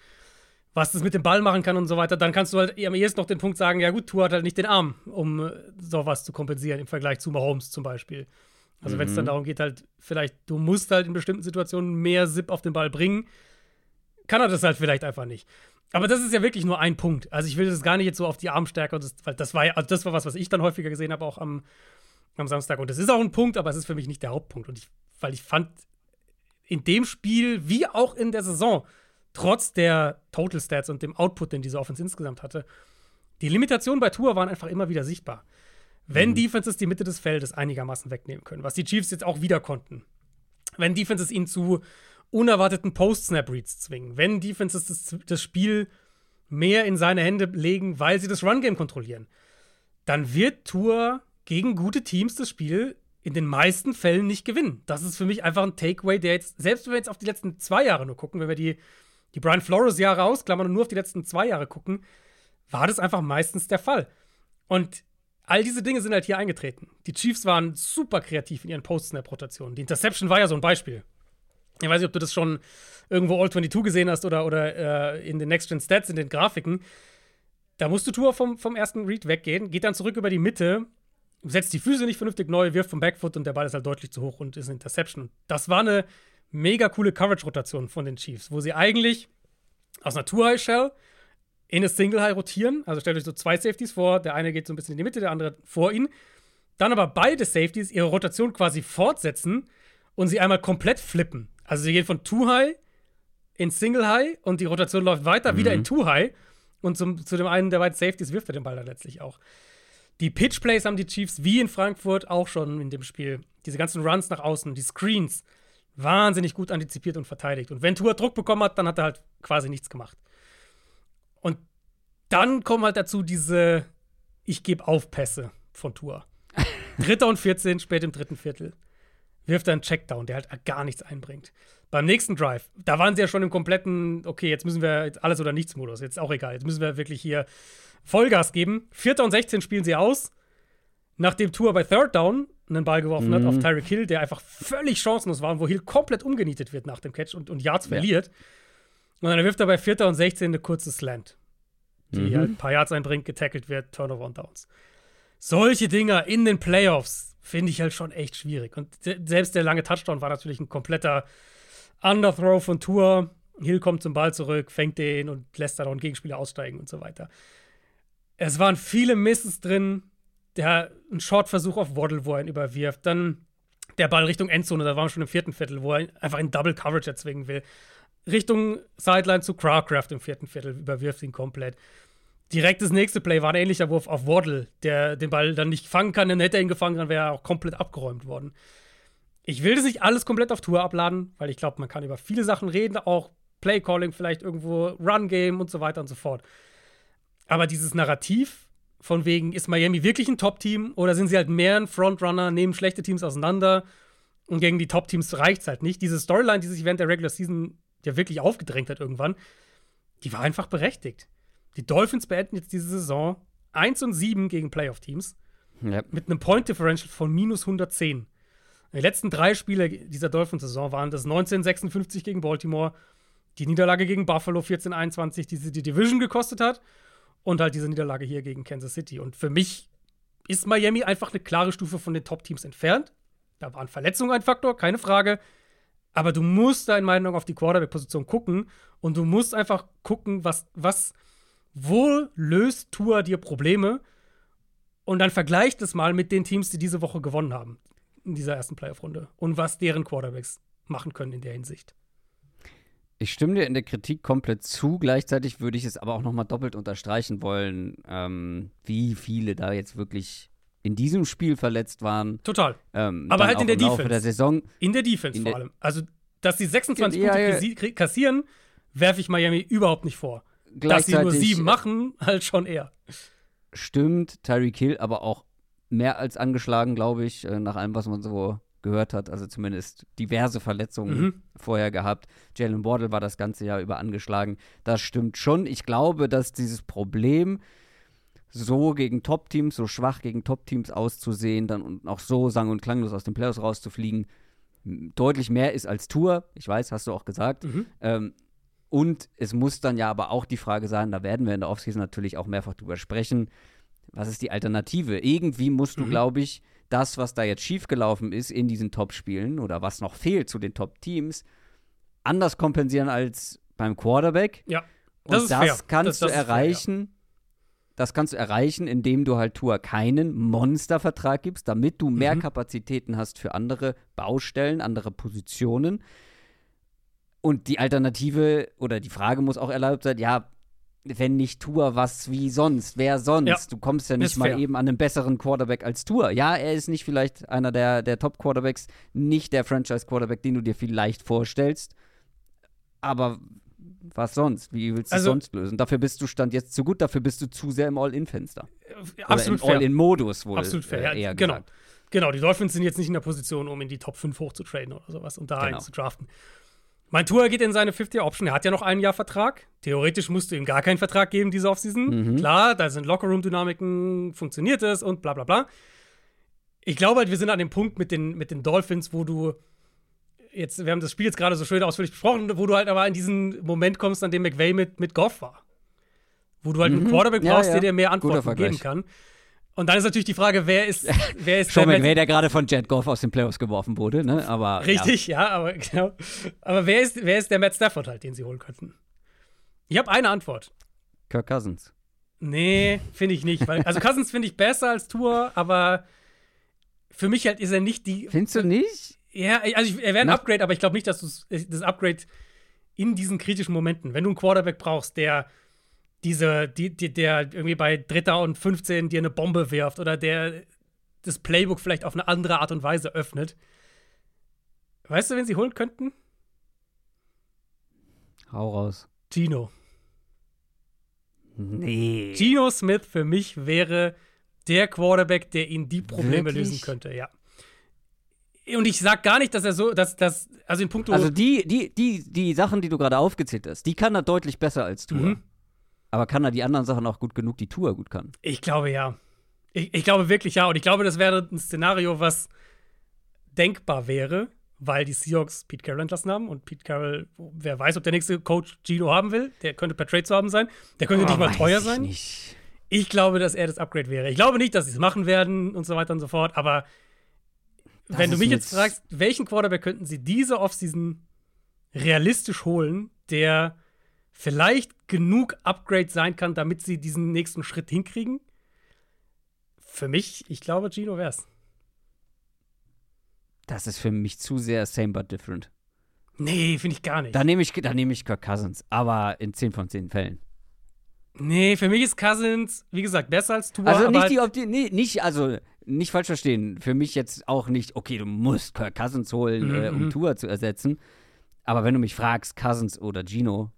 was das mit dem Ball machen kann und so weiter, dann kannst du halt am ehesten noch den Punkt sagen, ja gut, Tour hat halt nicht den Arm, um äh, sowas zu kompensieren im Vergleich zu Mahomes zum Beispiel. Also wenn es dann darum geht, halt, vielleicht, du musst halt in bestimmten Situationen mehr Zip auf den Ball bringen, kann er das halt vielleicht einfach nicht. Aber das ist ja wirklich nur ein Punkt. Also ich will das gar nicht jetzt so auf die Armstärke und das, weil das war ja, also das war was, was ich dann häufiger gesehen habe, auch am, am Samstag. Und das ist auch ein Punkt, aber es ist für mich nicht der Hauptpunkt. Und ich, weil ich fand, in dem Spiel, wie auch in der Saison, trotz der Total Stats und dem Output, den diese Offense insgesamt hatte, die Limitationen bei Tour waren einfach immer wieder sichtbar. Wenn Defenses die Mitte des Feldes einigermaßen wegnehmen können, was die Chiefs jetzt auch wieder konnten, wenn Defenses ihn zu unerwarteten Post-Snap-Reads zwingen, wenn Defenses das, das Spiel mehr in seine Hände legen, weil sie das Run-Game kontrollieren, dann wird Tour gegen gute Teams das Spiel in den meisten Fällen nicht gewinnen. Das ist für mich einfach ein Takeaway, der jetzt, selbst wenn wir jetzt auf die letzten zwei Jahre nur gucken, wenn wir die, die Brian Flores-Jahre ausklammern und nur auf die letzten zwei Jahre gucken, war das einfach meistens der Fall. Und all diese Dinge sind halt hier eingetreten. Die Chiefs waren super kreativ in ihren Post-Snap-Rotationen. Die Interception war ja so ein Beispiel. Ich weiß nicht, ob du das schon irgendwo All 22 gesehen hast oder, oder äh, in den Next-Gen-Stats, in den Grafiken. Da musst du Tour vom, vom ersten Read weggehen, geht dann zurück über die Mitte, setzt die Füße nicht vernünftig neu, wirft vom Backfoot und der Ball ist halt deutlich zu hoch und ist eine Interception. Das war eine mega coole Coverage-Rotation von den Chiefs, wo sie eigentlich aus einer Two-High-Shell in eine Single-High rotieren. Also stellt euch so zwei Safeties vor, der eine geht so ein bisschen in die Mitte, der andere vor ihnen. Dann aber beide Safeties ihre Rotation quasi fortsetzen und sie einmal komplett flippen. Also sie gehen von Two-High in Single-High und die Rotation läuft weiter, wieder in Two-High. Und zum, zu dem einen der beiden Safeties wirft er den Ball dann letztlich auch. Die Pitch-Plays haben die Chiefs wie in Frankfurt auch schon in dem Spiel. Diese ganzen Runs nach außen, die Screens, wahnsinnig gut antizipiert und verteidigt. Und wenn Tour Druck bekommen hat, dann hat er halt quasi nichts gemacht. Und dann kommen halt dazu diese Ich gebe auf Pässe von Tour. *laughs* Dritter und 14, spät im dritten Viertel. Wirft er einen Checkdown, der halt gar nichts einbringt. Beim nächsten Drive, da waren sie ja schon im kompletten, okay, jetzt müssen wir jetzt alles oder nichts Modus, jetzt auch egal, jetzt müssen wir wirklich hier Vollgas geben. Vierter und 16 spielen sie aus, nachdem Tour bei Third Down einen Ball geworfen hat auf Tyreek Hill, der einfach völlig chancenlos war und wo Hill komplett umgenietet wird nach dem Catch und, und Yards Ja. verliert. Und dann wirft er bei Vierter und 16 eine kurze Slant, die halt ein paar Yards einbringt, getackelt wird, Turnover und Downs. Solche Dinger in den Playoffs finde ich halt schon echt schwierig. Und se- selbst der lange Touchdown war natürlich ein kompletter Underthrow von Tour. Hill kommt zum Ball zurück, fängt den und lässt dann auch einen Gegenspieler aussteigen und so weiter. Es waren viele Misses drin. Der, ein Short-Versuch auf Waddle, wo er ihn überwirft. Dann der Ball Richtung Endzone, da waren wir schon im vierten Viertel, wo er einfach in Double Coverage erzwingen will. Richtung Sideline zu Crowcraft im vierten Viertel, überwirft ihn komplett. Direkt das nächste Play war ein ähnlicher Wurf auf Waddle, der den Ball dann nicht fangen kann, dann hätte er ihn gefangen, dann wäre er auch komplett abgeräumt worden. Ich will das nicht alles komplett auf Tour abladen, weil ich glaube, man kann über viele Sachen reden, auch Playcalling, vielleicht irgendwo Run-Game und so weiter und so fort. Aber dieses Narrativ von wegen, ist Miami wirklich ein Top-Team oder sind sie halt mehr ein Frontrunner, nehmen schlechte Teams auseinander und gegen die Top-Teams reicht es halt nicht. Diese Storyline, die sich während der Regular Season ja wirklich aufgedrängt hat irgendwann, die war einfach berechtigt. Die Dolphins beenden jetzt diese Saison 1 und 7 gegen Playoff-Teams Ja. mit einem Point Differential von minus 110. Die letzten drei Spiele dieser Dolphins-Saison waren das 1956 gegen Baltimore, die Niederlage gegen Buffalo 14-21, die sie die Division gekostet hat, und halt diese Niederlage hier gegen Kansas City. Und für mich ist Miami einfach eine klare Stufe von den Top-Teams entfernt. Da waren Verletzungen ein Faktor, keine Frage. Aber du musst da in meiner Meinung auf die Quarterback-Position gucken und du musst einfach gucken, was, was, wo löst Tour dir Probleme und dann vergleich das mal mit den Teams, die diese Woche gewonnen haben in dieser ersten Playoff-Runde und was deren Quarterbacks machen können in der Hinsicht. Ich stimme dir in der Kritik komplett zu. Gleichzeitig würde ich es aber auch noch mal doppelt unterstreichen wollen, ähm, wie viele da jetzt wirklich in diesem Spiel verletzt waren. Total. Ähm, aber halt in der Laufe Defense. der Saison. In der Defense In vor der- allem. Also, dass sie 26 Ja, Punkte ja. kri- kassieren, werfe ich Miami überhaupt nicht vor. Dass sie nur sieben machen, halt schon eher. stimmt Tyreek Hill aber auch mehr als angeschlagen, glaube ich, äh, nach allem, was man so gehört hat. Also zumindest diverse Verletzungen Mhm. vorher gehabt. Jalen Wardle war das ganze Jahr über angeschlagen. Das stimmt schon. Ich glaube, dass dieses Problem, so gegen Top-Teams, so schwach gegen Top-Teams auszusehen, dann und auch so sang- und klanglos aus den Playoffs rauszufliegen, deutlich mehr ist als Tour. Ich weiß, hast du auch gesagt. Mhm. Ähm, und es muss dann ja aber auch die Frage sein, da werden wir in der Offseason natürlich auch mehrfach drüber sprechen, was ist die Alternative? Irgendwie musst du, Mhm. glaube ich, das, was da jetzt schiefgelaufen ist in diesen Top-Spielen oder was noch fehlt zu den Top-Teams, anders kompensieren als beim Quarterback. Ja. Und Das das, ist fair. kannst Das- du das ist fair, erreichen. Das kannst du erreichen, indem du halt Tour keinen Monstervertrag gibst, damit du mehr Mhm. Kapazitäten hast für andere Baustellen, andere Positionen. Und die Alternative oder die Frage muss auch erlaubt sein, ja, wenn nicht Tour, was wie sonst? Wer sonst? Ja, du kommst ja nicht mal fair. eben an einen besseren Quarterback als Tour. Ja, er ist nicht vielleicht einer der, der Top-Quarterbacks, nicht der Franchise-Quarterback, den du dir vielleicht vorstellst. Aber was sonst? Wie willst du es Also- sonst lösen? Dafür bist du Stand jetzt zu gut, dafür bist du zu sehr im All-In-Fenster. Absolut Oder im. All-In-Modus wohl. Absolut fair. Äh, Ja, eher genau. gesagt. Genau, die Dolphins sind jetzt nicht in der Position, um in die Top 5 hochzutraden oder sowas und da Genau. einen zu draften. Mein Tour geht in seine 50-Year-Option. Er hat ja noch ein Jahr Vertrag. Theoretisch musst du ihm gar keinen Vertrag geben diese Offseason. Mhm. Klar, da sind Lockerroom-Dynamiken, funktioniert es und bla bla bla. Ich glaube halt, wir sind an dem Punkt mit den, mit den Dolphins, wo du jetzt, wir haben das Spiel jetzt gerade so schön ausführlich besprochen, wo du halt aber in diesen Moment kommst, an dem McVay mit, mit Goff war. Wo du halt einen Mhm. Quarterback Ja, brauchst, ja. der dir mehr Antworten geben kann. Und dann ist natürlich die Frage, wer ist, wer ist Sean der McVay, der gerade von Jet Goff aus den Playoffs geworfen wurde, ne? Aber Richtig, ja, aber genau. Aber wer ist, wer ist der Matt Stafford halt, den sie holen könnten? Ich habe eine Antwort. Ja, Kirk Cousins. Nee, finde ich nicht. Weil, also Cousins finde ich besser als Tour, aber für mich halt ist er nicht die. Findest du nicht? Ja, also ich, er wäre ein Na- Upgrade, aber ich glaube nicht, dass du das Upgrade in diesen kritischen Momenten, wenn du einen Quarterback brauchst, der diese, die, die, der irgendwie bei Dritter und 15 dir eine Bombe wirft oder der das Playbook vielleicht auf eine andere Art und Weise öffnet. Weißt du, wen sie holen könnten? Hau raus. Gino. Nee. Gino Smith für mich wäre der Quarterback, der ihnen die Probleme Wirklich? lösen könnte, ja. Und ich sag gar nicht, dass er so, dass das, also in puncto. Also die, die, die, die Sachen, die du gerade aufgezählt hast, die kann er deutlich besser als Tour. Mhm. Aber kann er die anderen Sachen auch gut genug, die Tour gut kann? ich glaube ja. Ich, ich glaube wirklich ja. Und ich glaube, das wäre ein Szenario, was denkbar wäre, weil die Seahawks Pete Carroll entlassen haben. Und Pete Carroll, wer weiß, ob der nächste Coach Gino haben will. Der könnte per Trade zu haben sein. Der könnte nicht mal Oh, Weiß teuer ich sein. Nicht. Ich glaube, dass er das Upgrade wäre. Ich glaube nicht, dass sie es machen werden und so weiter und so fort, aber Das wenn du mich jetzt fragst, welchen Quarterback könnten sie diese Offseason realistisch holen, der vielleicht genug Upgrade sein kann, damit sie diesen nächsten Schritt hinkriegen? Für mich, ich glaube, Gino wär's. Das ist für mich zu sehr same but different. Nee, finde ich gar nicht. Da nehme ich, da nehme ich Kirk Cousins, aber in 10 von 10 Fällen. nee, für mich ist Cousins, wie gesagt, besser als Tua. Also nicht die, Opti nee, nicht, also nicht falsch verstehen. Für mich jetzt auch nicht, okay, du musst Kirk Cousins holen, Mhm, äh, um mhm. Tour zu ersetzen. Aber wenn du mich fragst, Cousins oder Gino,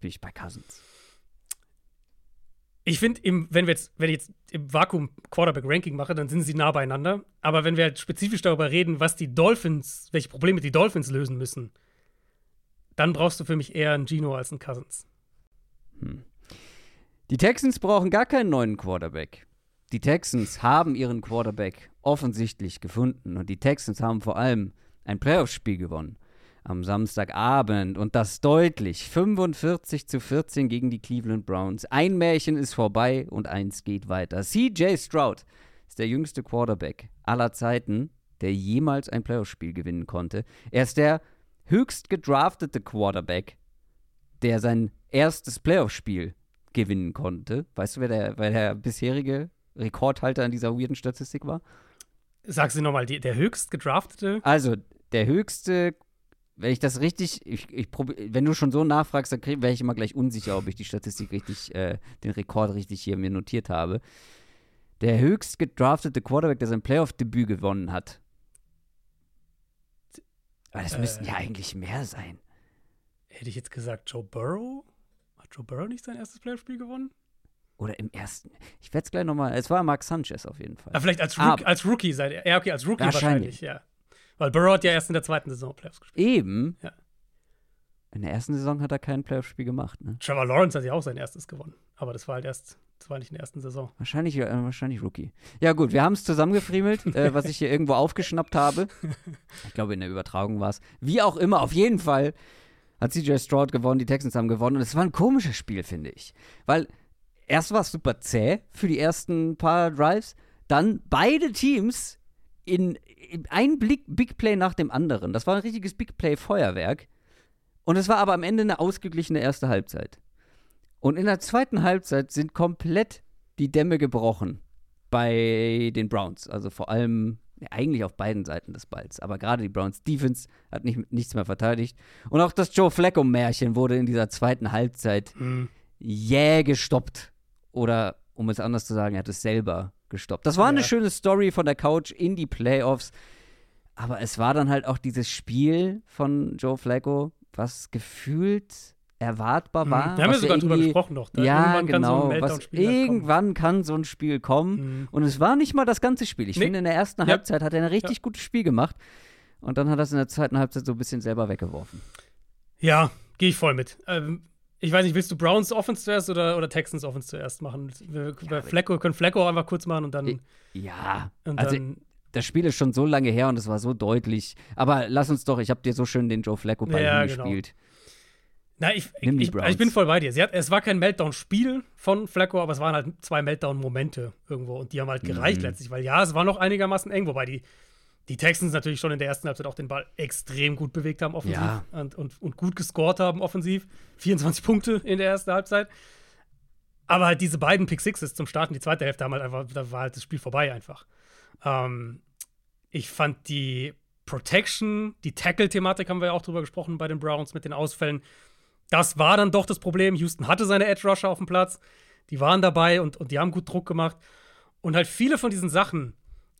bin ich bei Cousins. Ich finde, wenn wir jetzt, wenn ich jetzt im Vakuum Quarterback-Ranking mache, dann sind sie nah beieinander. Aber wenn wir halt spezifisch darüber reden, was die Dolphins, welche Probleme die Dolphins lösen müssen, dann brauchst du für mich eher einen Gino als einen Cousins. Die Texans brauchen gar keinen neuen Quarterback. die Texans haben ihren Quarterback offensichtlich gefunden und die Texans haben vor allem ein Playoff-Spiel gewonnen am Samstagabend und das deutlich 45 zu 14 gegen die Cleveland Browns. Ein Märchen ist vorbei und eins geht weiter. CJ Stroud ist der jüngste Quarterback aller Zeiten, der jemals ein Playoff-Spiel gewinnen konnte. Er ist der höchst gedraftete Quarterback, der sein erstes Playoff-Spiel gewinnen konnte. Weißt du, wer der, wer der bisherige Rekordhalter an dieser weirden Statistik war? Sag sie nochmal, der höchst gedraftete? Also, der höchste, wenn ich das richtig, ich, ich wenn du schon so nachfragst, dann wäre ich immer gleich unsicher, ob ich die Statistik richtig, äh, den Rekord richtig hier mir notiert habe. Der höchst gedraftete Quarterback, der sein Playoff-Debüt gewonnen hat. Aber das äh, müssten ja eigentlich mehr sein. Hätte ich jetzt gesagt, Joe Burrow? Hat Joe Burrow nicht sein erstes Playoff-Spiel gewonnen? Oder im ersten. Ich werde es gleich nochmal. Es war Mark Sanchez auf jeden Fall. Aber vielleicht als, Rook, als Rookie seid ihr. Ja, okay, als Rookie wahrscheinlich. wahrscheinlich, ja. Weil Burrow hat ja erst in der zweiten Saison Playoffs gespielt. Eben. Ja. In der ersten Saison hat er kein Playoff-Spiel gemacht, ne? Trevor Lawrence hat ja auch sein erstes gewonnen. Aber das war halt erst, das war nicht in der ersten Saison. Wahrscheinlich, äh, wahrscheinlich Rookie. Ja, gut, wir haben es zusammengefriemelt, äh, was ich hier irgendwo aufgeschnappt habe. *laughs* Ich glaube, in der Übertragung war es. Wie auch immer, auf jeden Fall hat CJ Stroud gewonnen, die Texans haben gewonnen. Und es war ein komisches Spiel, finde ich. Weil erst war es super zäh für die ersten paar Drives. Dann beide Teams in, in ein Blick, Big Play nach dem anderen. Das war ein richtiges Big Play-Feuerwerk. Und es war aber am Ende eine ausgeglichene erste Halbzeit. Und in der zweiten Halbzeit sind komplett die Dämme gebrochen bei den Browns. Also vor allem eigentlich auf beiden Seiten des Balls. Aber gerade die Browns Defense hat nicht, nichts mehr verteidigt. Und auch das Joe Flacco-Märchen wurde in dieser zweiten Halbzeit mhm. jäh gestoppt. Oder, um es anders zu sagen, er hat es selber gestoppt. Das war ja. eine schöne Story von der Couch in die Playoffs. Aber es war dann halt auch dieses Spiel von Joe Flacco, was gefühlt erwartbar mhm. war. Da haben wir sogar drüber gesprochen noch. Da ja, genau. Kann so was, irgendwann kann so ein Spiel kommen. Mhm. Und es war nicht mal das ganze Spiel. Ich nee. finde, in der ersten ja. Halbzeit hat er ein richtig ja. gutes Spiel gemacht. Und dann hat er es in der zweiten Halbzeit so ein bisschen selber weggeworfen. Ja, gehe ich voll mit. Ähm, ich weiß nicht, willst du Browns Offense zuerst oder, oder Texans Offense zuerst machen? Wir, ja, Flecko, können Flecko einfach kurz machen und dann. Ja, und also dann, das Spiel ist schon so lange her und es war so deutlich. Aber lass uns doch, ich habe dir so schön den Joe Flacco bei ja, genau. gespielt. Na, ich, ich, ich, ich, bin voll bei dir. Hat, es war kein Meltdown-Spiel von Flacco, aber es waren halt zwei Meltdown-Momente irgendwo und die haben halt gereicht mhm. letztlich, weil ja, es war noch einigermaßen eng, wobei die, die Texans natürlich schon in der ersten Halbzeit auch den Ball extrem gut bewegt haben offensiv ja. und, und, und gut gescored haben offensiv. 24 Punkte in der ersten Halbzeit. Aber halt diese beiden Pick Sixes zum Starten, die zweite Hälfte haben halt einfach, da war halt das Spiel vorbei einfach. Ähm, ich fand die Protection, die Tackle-Thematik haben wir ja auch drüber gesprochen bei den Browns mit den Ausfällen. Das war dann doch das Problem. Houston hatte seine Edge-Rusher auf dem Platz. Die waren dabei und, und die haben gut Druck gemacht. Und halt viele von diesen Sachen,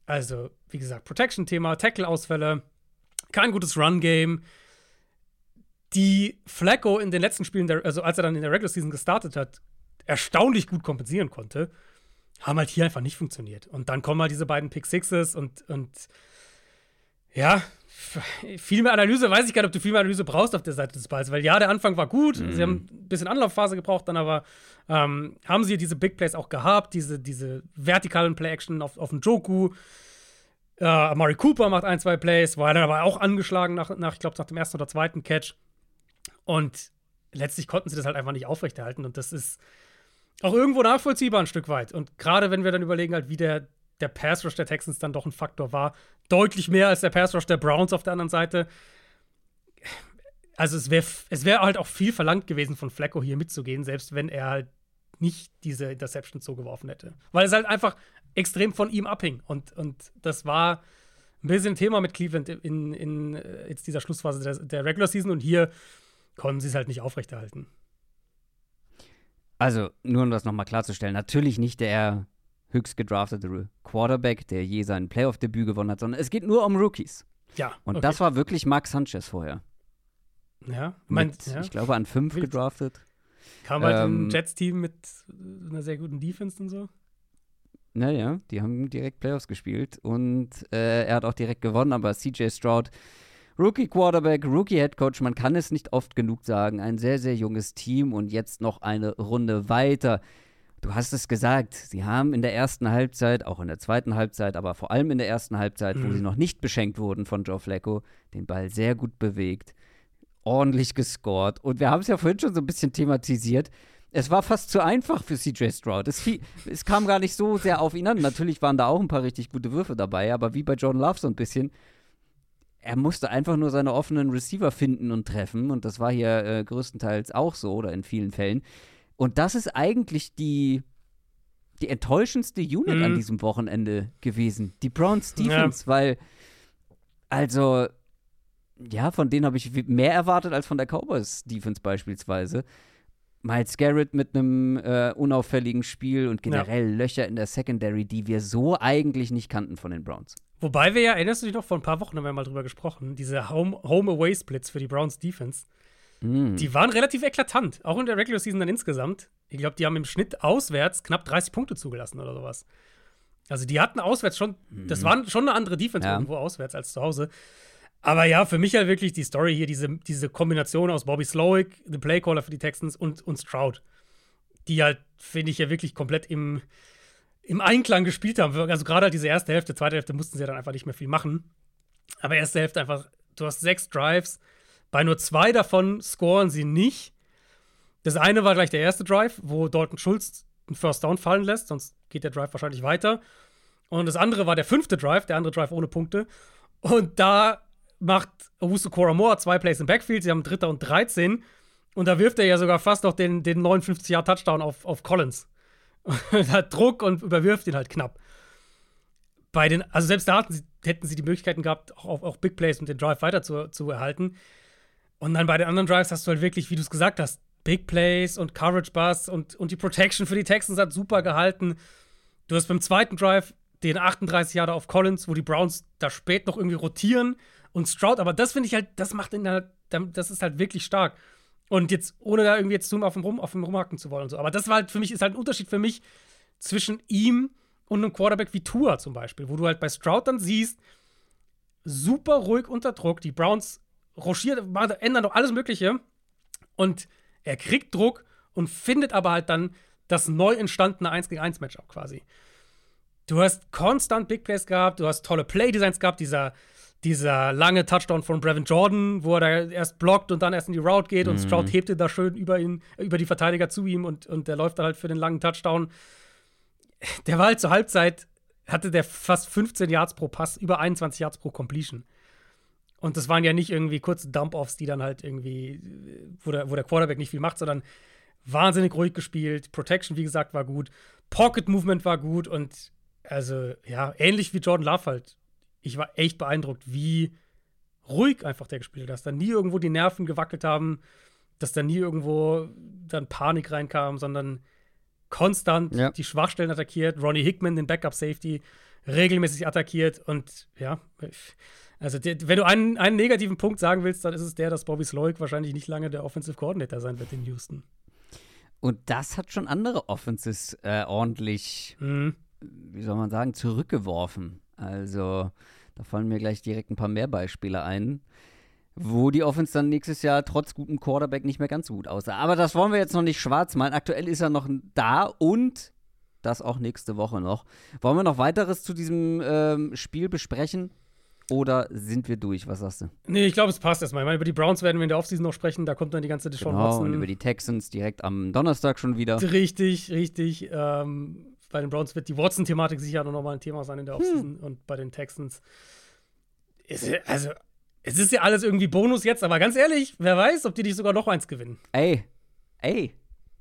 also wie gesagt, Protection-Thema, Tackle-Ausfälle, kein gutes Run-Game, die Flacco in den letzten Spielen, der, also als er dann in der Regular Season gestartet hat, erstaunlich gut kompensieren konnte, haben halt hier einfach nicht funktioniert. Und dann kommen halt diese beiden Pick Sixes und, und ja, viel mehr Analyse, weiß ich gar nicht, ob du viel mehr Analyse brauchst auf der Seite des Balls, weil ja, der Anfang war gut, mhm. sie haben ein bisschen Anlaufphase gebraucht, dann aber ähm, haben sie diese Big Plays auch gehabt, diese, diese vertikalen Play-Action auf, auf den Joku. Äh, Amari Cooper macht ein, zwei Plays, war dann aber auch angeschlagen nach, nach ich glaube, nach dem ersten oder zweiten Catch. Und letztlich konnten sie das halt einfach nicht aufrechterhalten und das ist auch irgendwo nachvollziehbar ein Stück weit. Und gerade wenn wir dann überlegen, halt, wie der, der Pass Rush der Texans dann doch ein Faktor war. Deutlich mehr als der Pass Rush der Browns auf der anderen Seite. Also es wäre es wär halt auch viel verlangt gewesen von Flacco hier mitzugehen, selbst wenn er halt nicht diese Interception zugeworfen hätte. Weil es halt einfach extrem von ihm abhing. Und, und das war ein bisschen Thema mit Cleveland in, in äh, jetzt dieser Schlussphase der, der Regular Season und hier konnten sie es halt nicht aufrechterhalten. Also, nur um das nochmal klarzustellen, natürlich nicht der höchst gedraftete Quarterback, der je sein Playoff-Debüt gewonnen hat, sondern es geht nur um Rookies. Ja. Und okay. das war wirklich Mark Sanchez vorher. Ja, mit, ja. ich glaube, an fünf Wild. gedraftet. Kam halt ähm, ein Jets-Team mit einer sehr guten Defense und so. Naja, die haben direkt Playoffs gespielt und äh, er hat auch direkt gewonnen, aber CJ Stroud, Rookie Quarterback, Rookie Head Coach, man kann es nicht oft genug sagen, ein sehr, sehr junges Team und jetzt noch eine Runde weiter. Du hast es gesagt, sie haben in der ersten Halbzeit, auch in der zweiten Halbzeit, aber vor allem in der ersten Halbzeit, mhm. wo sie noch nicht beschenkt wurden von Joe Flacco, den Ball sehr gut bewegt, ordentlich gescored. Und wir haben es ja vorhin schon so ein bisschen thematisiert. Es war fast zu einfach für CJ Stroud. Es, fiel, es kam gar nicht so sehr auf ihn an. Natürlich waren da auch ein paar richtig gute Würfe dabei, aber wie bei John Love so ein bisschen. Er musste einfach nur seine offenen Receiver finden und treffen. Und das war hier äh, größtenteils auch so oder in vielen Fällen. Und das ist eigentlich die, die enttäuschendste Unit mhm. an diesem Wochenende gewesen. Die Browns Defense, ja. weil, also, ja, von denen habe ich mehr erwartet als von der Cowboys Defense beispielsweise. Miles Garrett mit einem äh, unauffälligen Spiel und generell ja. Löcher in der Secondary, die wir so eigentlich nicht kannten von den Browns. Wobei wir ja, erinnerst du dich noch, vor ein paar Wochen haben wir mal drüber gesprochen, diese Home-Away-Splits für die Browns Defense. Mm. Die waren relativ eklatant, auch in der Regular Season dann insgesamt. Ich glaube, die haben im Schnitt auswärts knapp 30 Punkte zugelassen oder sowas. Also die hatten auswärts schon, mm. das war schon eine andere Defense ja. irgendwo auswärts als zu Hause. Aber ja, für mich halt wirklich die Story hier, diese, diese Kombination aus Bobby Slowick, dem Playcaller für die Texans und, und Stroud, die halt, finde ich, ja wirklich komplett im, im Einklang gespielt haben. Also gerade halt diese erste Hälfte, zweite Hälfte mussten sie ja dann einfach nicht mehr viel machen. Aber erste Hälfte einfach, du hast sechs Drives, bei nur zwei davon scoren sie nicht. Das eine war gleich der erste Drive, wo Dalton Schulz einen First Down fallen lässt, sonst geht der Drive wahrscheinlich weiter. Und das andere war der fünfte Drive, der andere Drive ohne Punkte. Und da macht Owusu Koramoa zwei Plays im Backfield, sie haben Dritter und 13. Und da wirft er ja sogar fast noch den, den 59-Jahr-Touchdown auf, auf Collins. *laughs* hat Druck und überwirft ihn halt knapp. Bei den, also selbst da sie, hätten sie die Möglichkeiten gehabt, auch, auch Big Plays und den Drive weiter zu, zu erhalten. Und dann bei den anderen Drives hast du halt wirklich, wie du es gesagt hast, Big Plays und Coverage Bus und, und die Protection für die Texans hat super gehalten. Du hast beim zweiten Drive den 38 Jahre auf Collins, wo die Browns da spät noch irgendwie rotieren und Stroud, aber das finde ich halt, das macht ihn halt, das ist halt wirklich stark. Und jetzt, ohne da irgendwie jetzt auf dem, Rum, auf dem Rumhacken zu wollen und so. Aber das war halt für mich, ist halt ein Unterschied für mich zwischen ihm und einem Quarterback wie Tua zum Beispiel, wo du halt bei Stroud dann siehst, super ruhig unter Druck, die Browns rochiert, ändern doch alles Mögliche. Und er kriegt Druck und findet aber halt dann das neu entstandene 1 gegen 1 Matchup quasi. Du hast konstant Big Plays gehabt, du hast tolle Play-Designs gehabt, dieser, dieser lange Touchdown von Brevin Jordan, wo er da erst blockt und dann erst in die Route geht mhm. und Stroud hebt da schön über ihn, über die Verteidiger zu ihm und, und der läuft dann halt für den langen Touchdown. Der war halt zur Halbzeit, hatte der fast 15 Yards pro Pass, über 21 Yards pro Completion. Und das waren ja nicht irgendwie kurze Dump-Offs, die dann halt irgendwie, wo der, wo der Quarterback nicht viel macht, sondern wahnsinnig ruhig gespielt. Protection, wie gesagt, war gut. Pocket Movement war gut und also, ja, ähnlich wie Jordan Love halt. Ich war echt beeindruckt, wie ruhig einfach der gespielt hat. Dass da nie irgendwo die Nerven gewackelt haben, dass da nie irgendwo dann Panik reinkam, sondern konstant ja. die Schwachstellen attackiert. Ronnie Hickman, den Backup-Safety, regelmäßig attackiert und ja, also, der, wenn du einen, einen negativen Punkt sagen willst, dann ist es der, dass Bobby Sloik wahrscheinlich nicht lange der Offensive Coordinator sein wird in Houston. Und das hat schon andere Offenses äh, ordentlich, mhm. wie soll man sagen, zurückgeworfen. Also, da fallen mir gleich direkt ein paar mehr Beispiele ein, wo die Offense dann nächstes Jahr trotz gutem Quarterback nicht mehr ganz so gut aussah. Aber das wollen wir jetzt noch nicht schwarz malen. Aktuell ist er noch da und das auch nächste Woche noch. Wollen wir noch weiteres zu diesem ähm, Spiel besprechen? Oder sind wir durch? Was sagst du? Nee, ich glaube, es passt erstmal. Ich meine, über die Browns werden wir in der Offseason noch sprechen. Da kommt dann die ganze Deshaun genau, Watson. Und über die Texans direkt am Donnerstag schon wieder. Richtig, richtig. Ähm, bei den Browns wird die Watson-Thematik sicher noch mal ein Thema sein in der Offseason. Hm. Und bei den Texans. Ist, also, es ist ja alles irgendwie Bonus jetzt, aber ganz ehrlich, wer weiß, ob die nicht sogar noch eins gewinnen. Ey, ey.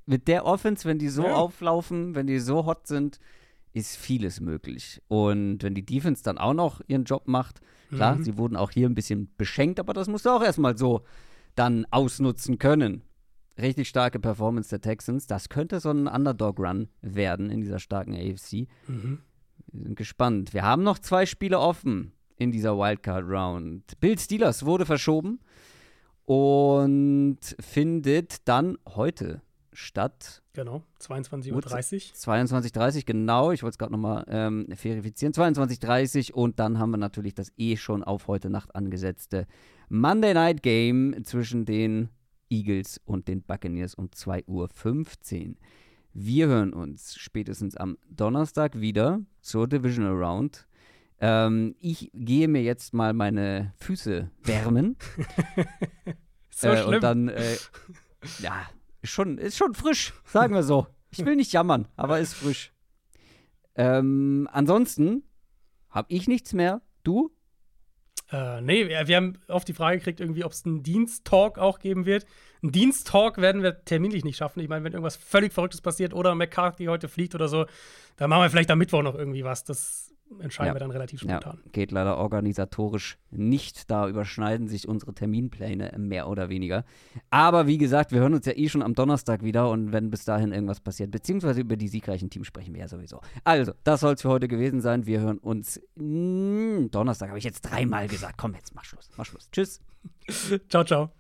Mit der Offense, wenn die so ja. auflaufen, wenn die so hot sind, ist vieles möglich. Und wenn die Defense dann auch noch ihren Job macht, klar, mhm. sie wurden auch hier ein bisschen beschenkt, aber das musst du auch erstmal so dann ausnutzen können. Richtig starke Performance der Texans. Das könnte so ein Underdog-Run werden in dieser starken AFC. Mhm. Wir sind gespannt. Wir haben noch zwei Spiele offen in dieser Wildcard-Round. Bill Steelers wurde verschoben und findet dann heute statt. Genau, 22.30 Uhr. 22.30 genau. Ich wollte es gerade nochmal ähm, verifizieren. 22.30 und dann haben wir natürlich das eh schon auf heute Nacht angesetzte Monday Night Game zwischen den Eagles und den Buccaneers um 2.15 Uhr. Wir hören uns spätestens am Donnerstag wieder zur Divisional Round. Ähm, ich gehe mir jetzt mal meine Füße wärmen. *laughs* so äh, schlimm. Und dann, äh, ja, ist schon, ist schon frisch, sagen wir so. Ich will nicht jammern, aber ist frisch. Ähm, ansonsten habe ich nichts mehr. Du? Äh, nee, wir, wir haben oft die Frage gekriegt, irgendwie, ob es einen Diensttalk auch geben wird. Einen Diensttalk werden wir terminlich nicht schaffen. Ich meine, wenn irgendwas völlig Verrücktes passiert oder McCarthy heute fliegt oder so, dann machen wir vielleicht am Mittwoch noch irgendwie was. Das entscheiden Ja. wir dann relativ Ja, spontan. geht leider organisatorisch nicht. Da überschneiden sich unsere Terminpläne mehr oder weniger. Aber wie gesagt, wir hören uns ja eh schon am Donnerstag wieder und wenn bis dahin irgendwas passiert, beziehungsweise über die siegreichen Teams sprechen wir ja sowieso. Also, das soll es für heute gewesen sein. Wir hören uns mm, Donnerstag, habe ich jetzt dreimal gesagt. Komm, jetzt mach Schluss. Mach Schluss. Tschüss. *laughs* Ciao, ciao.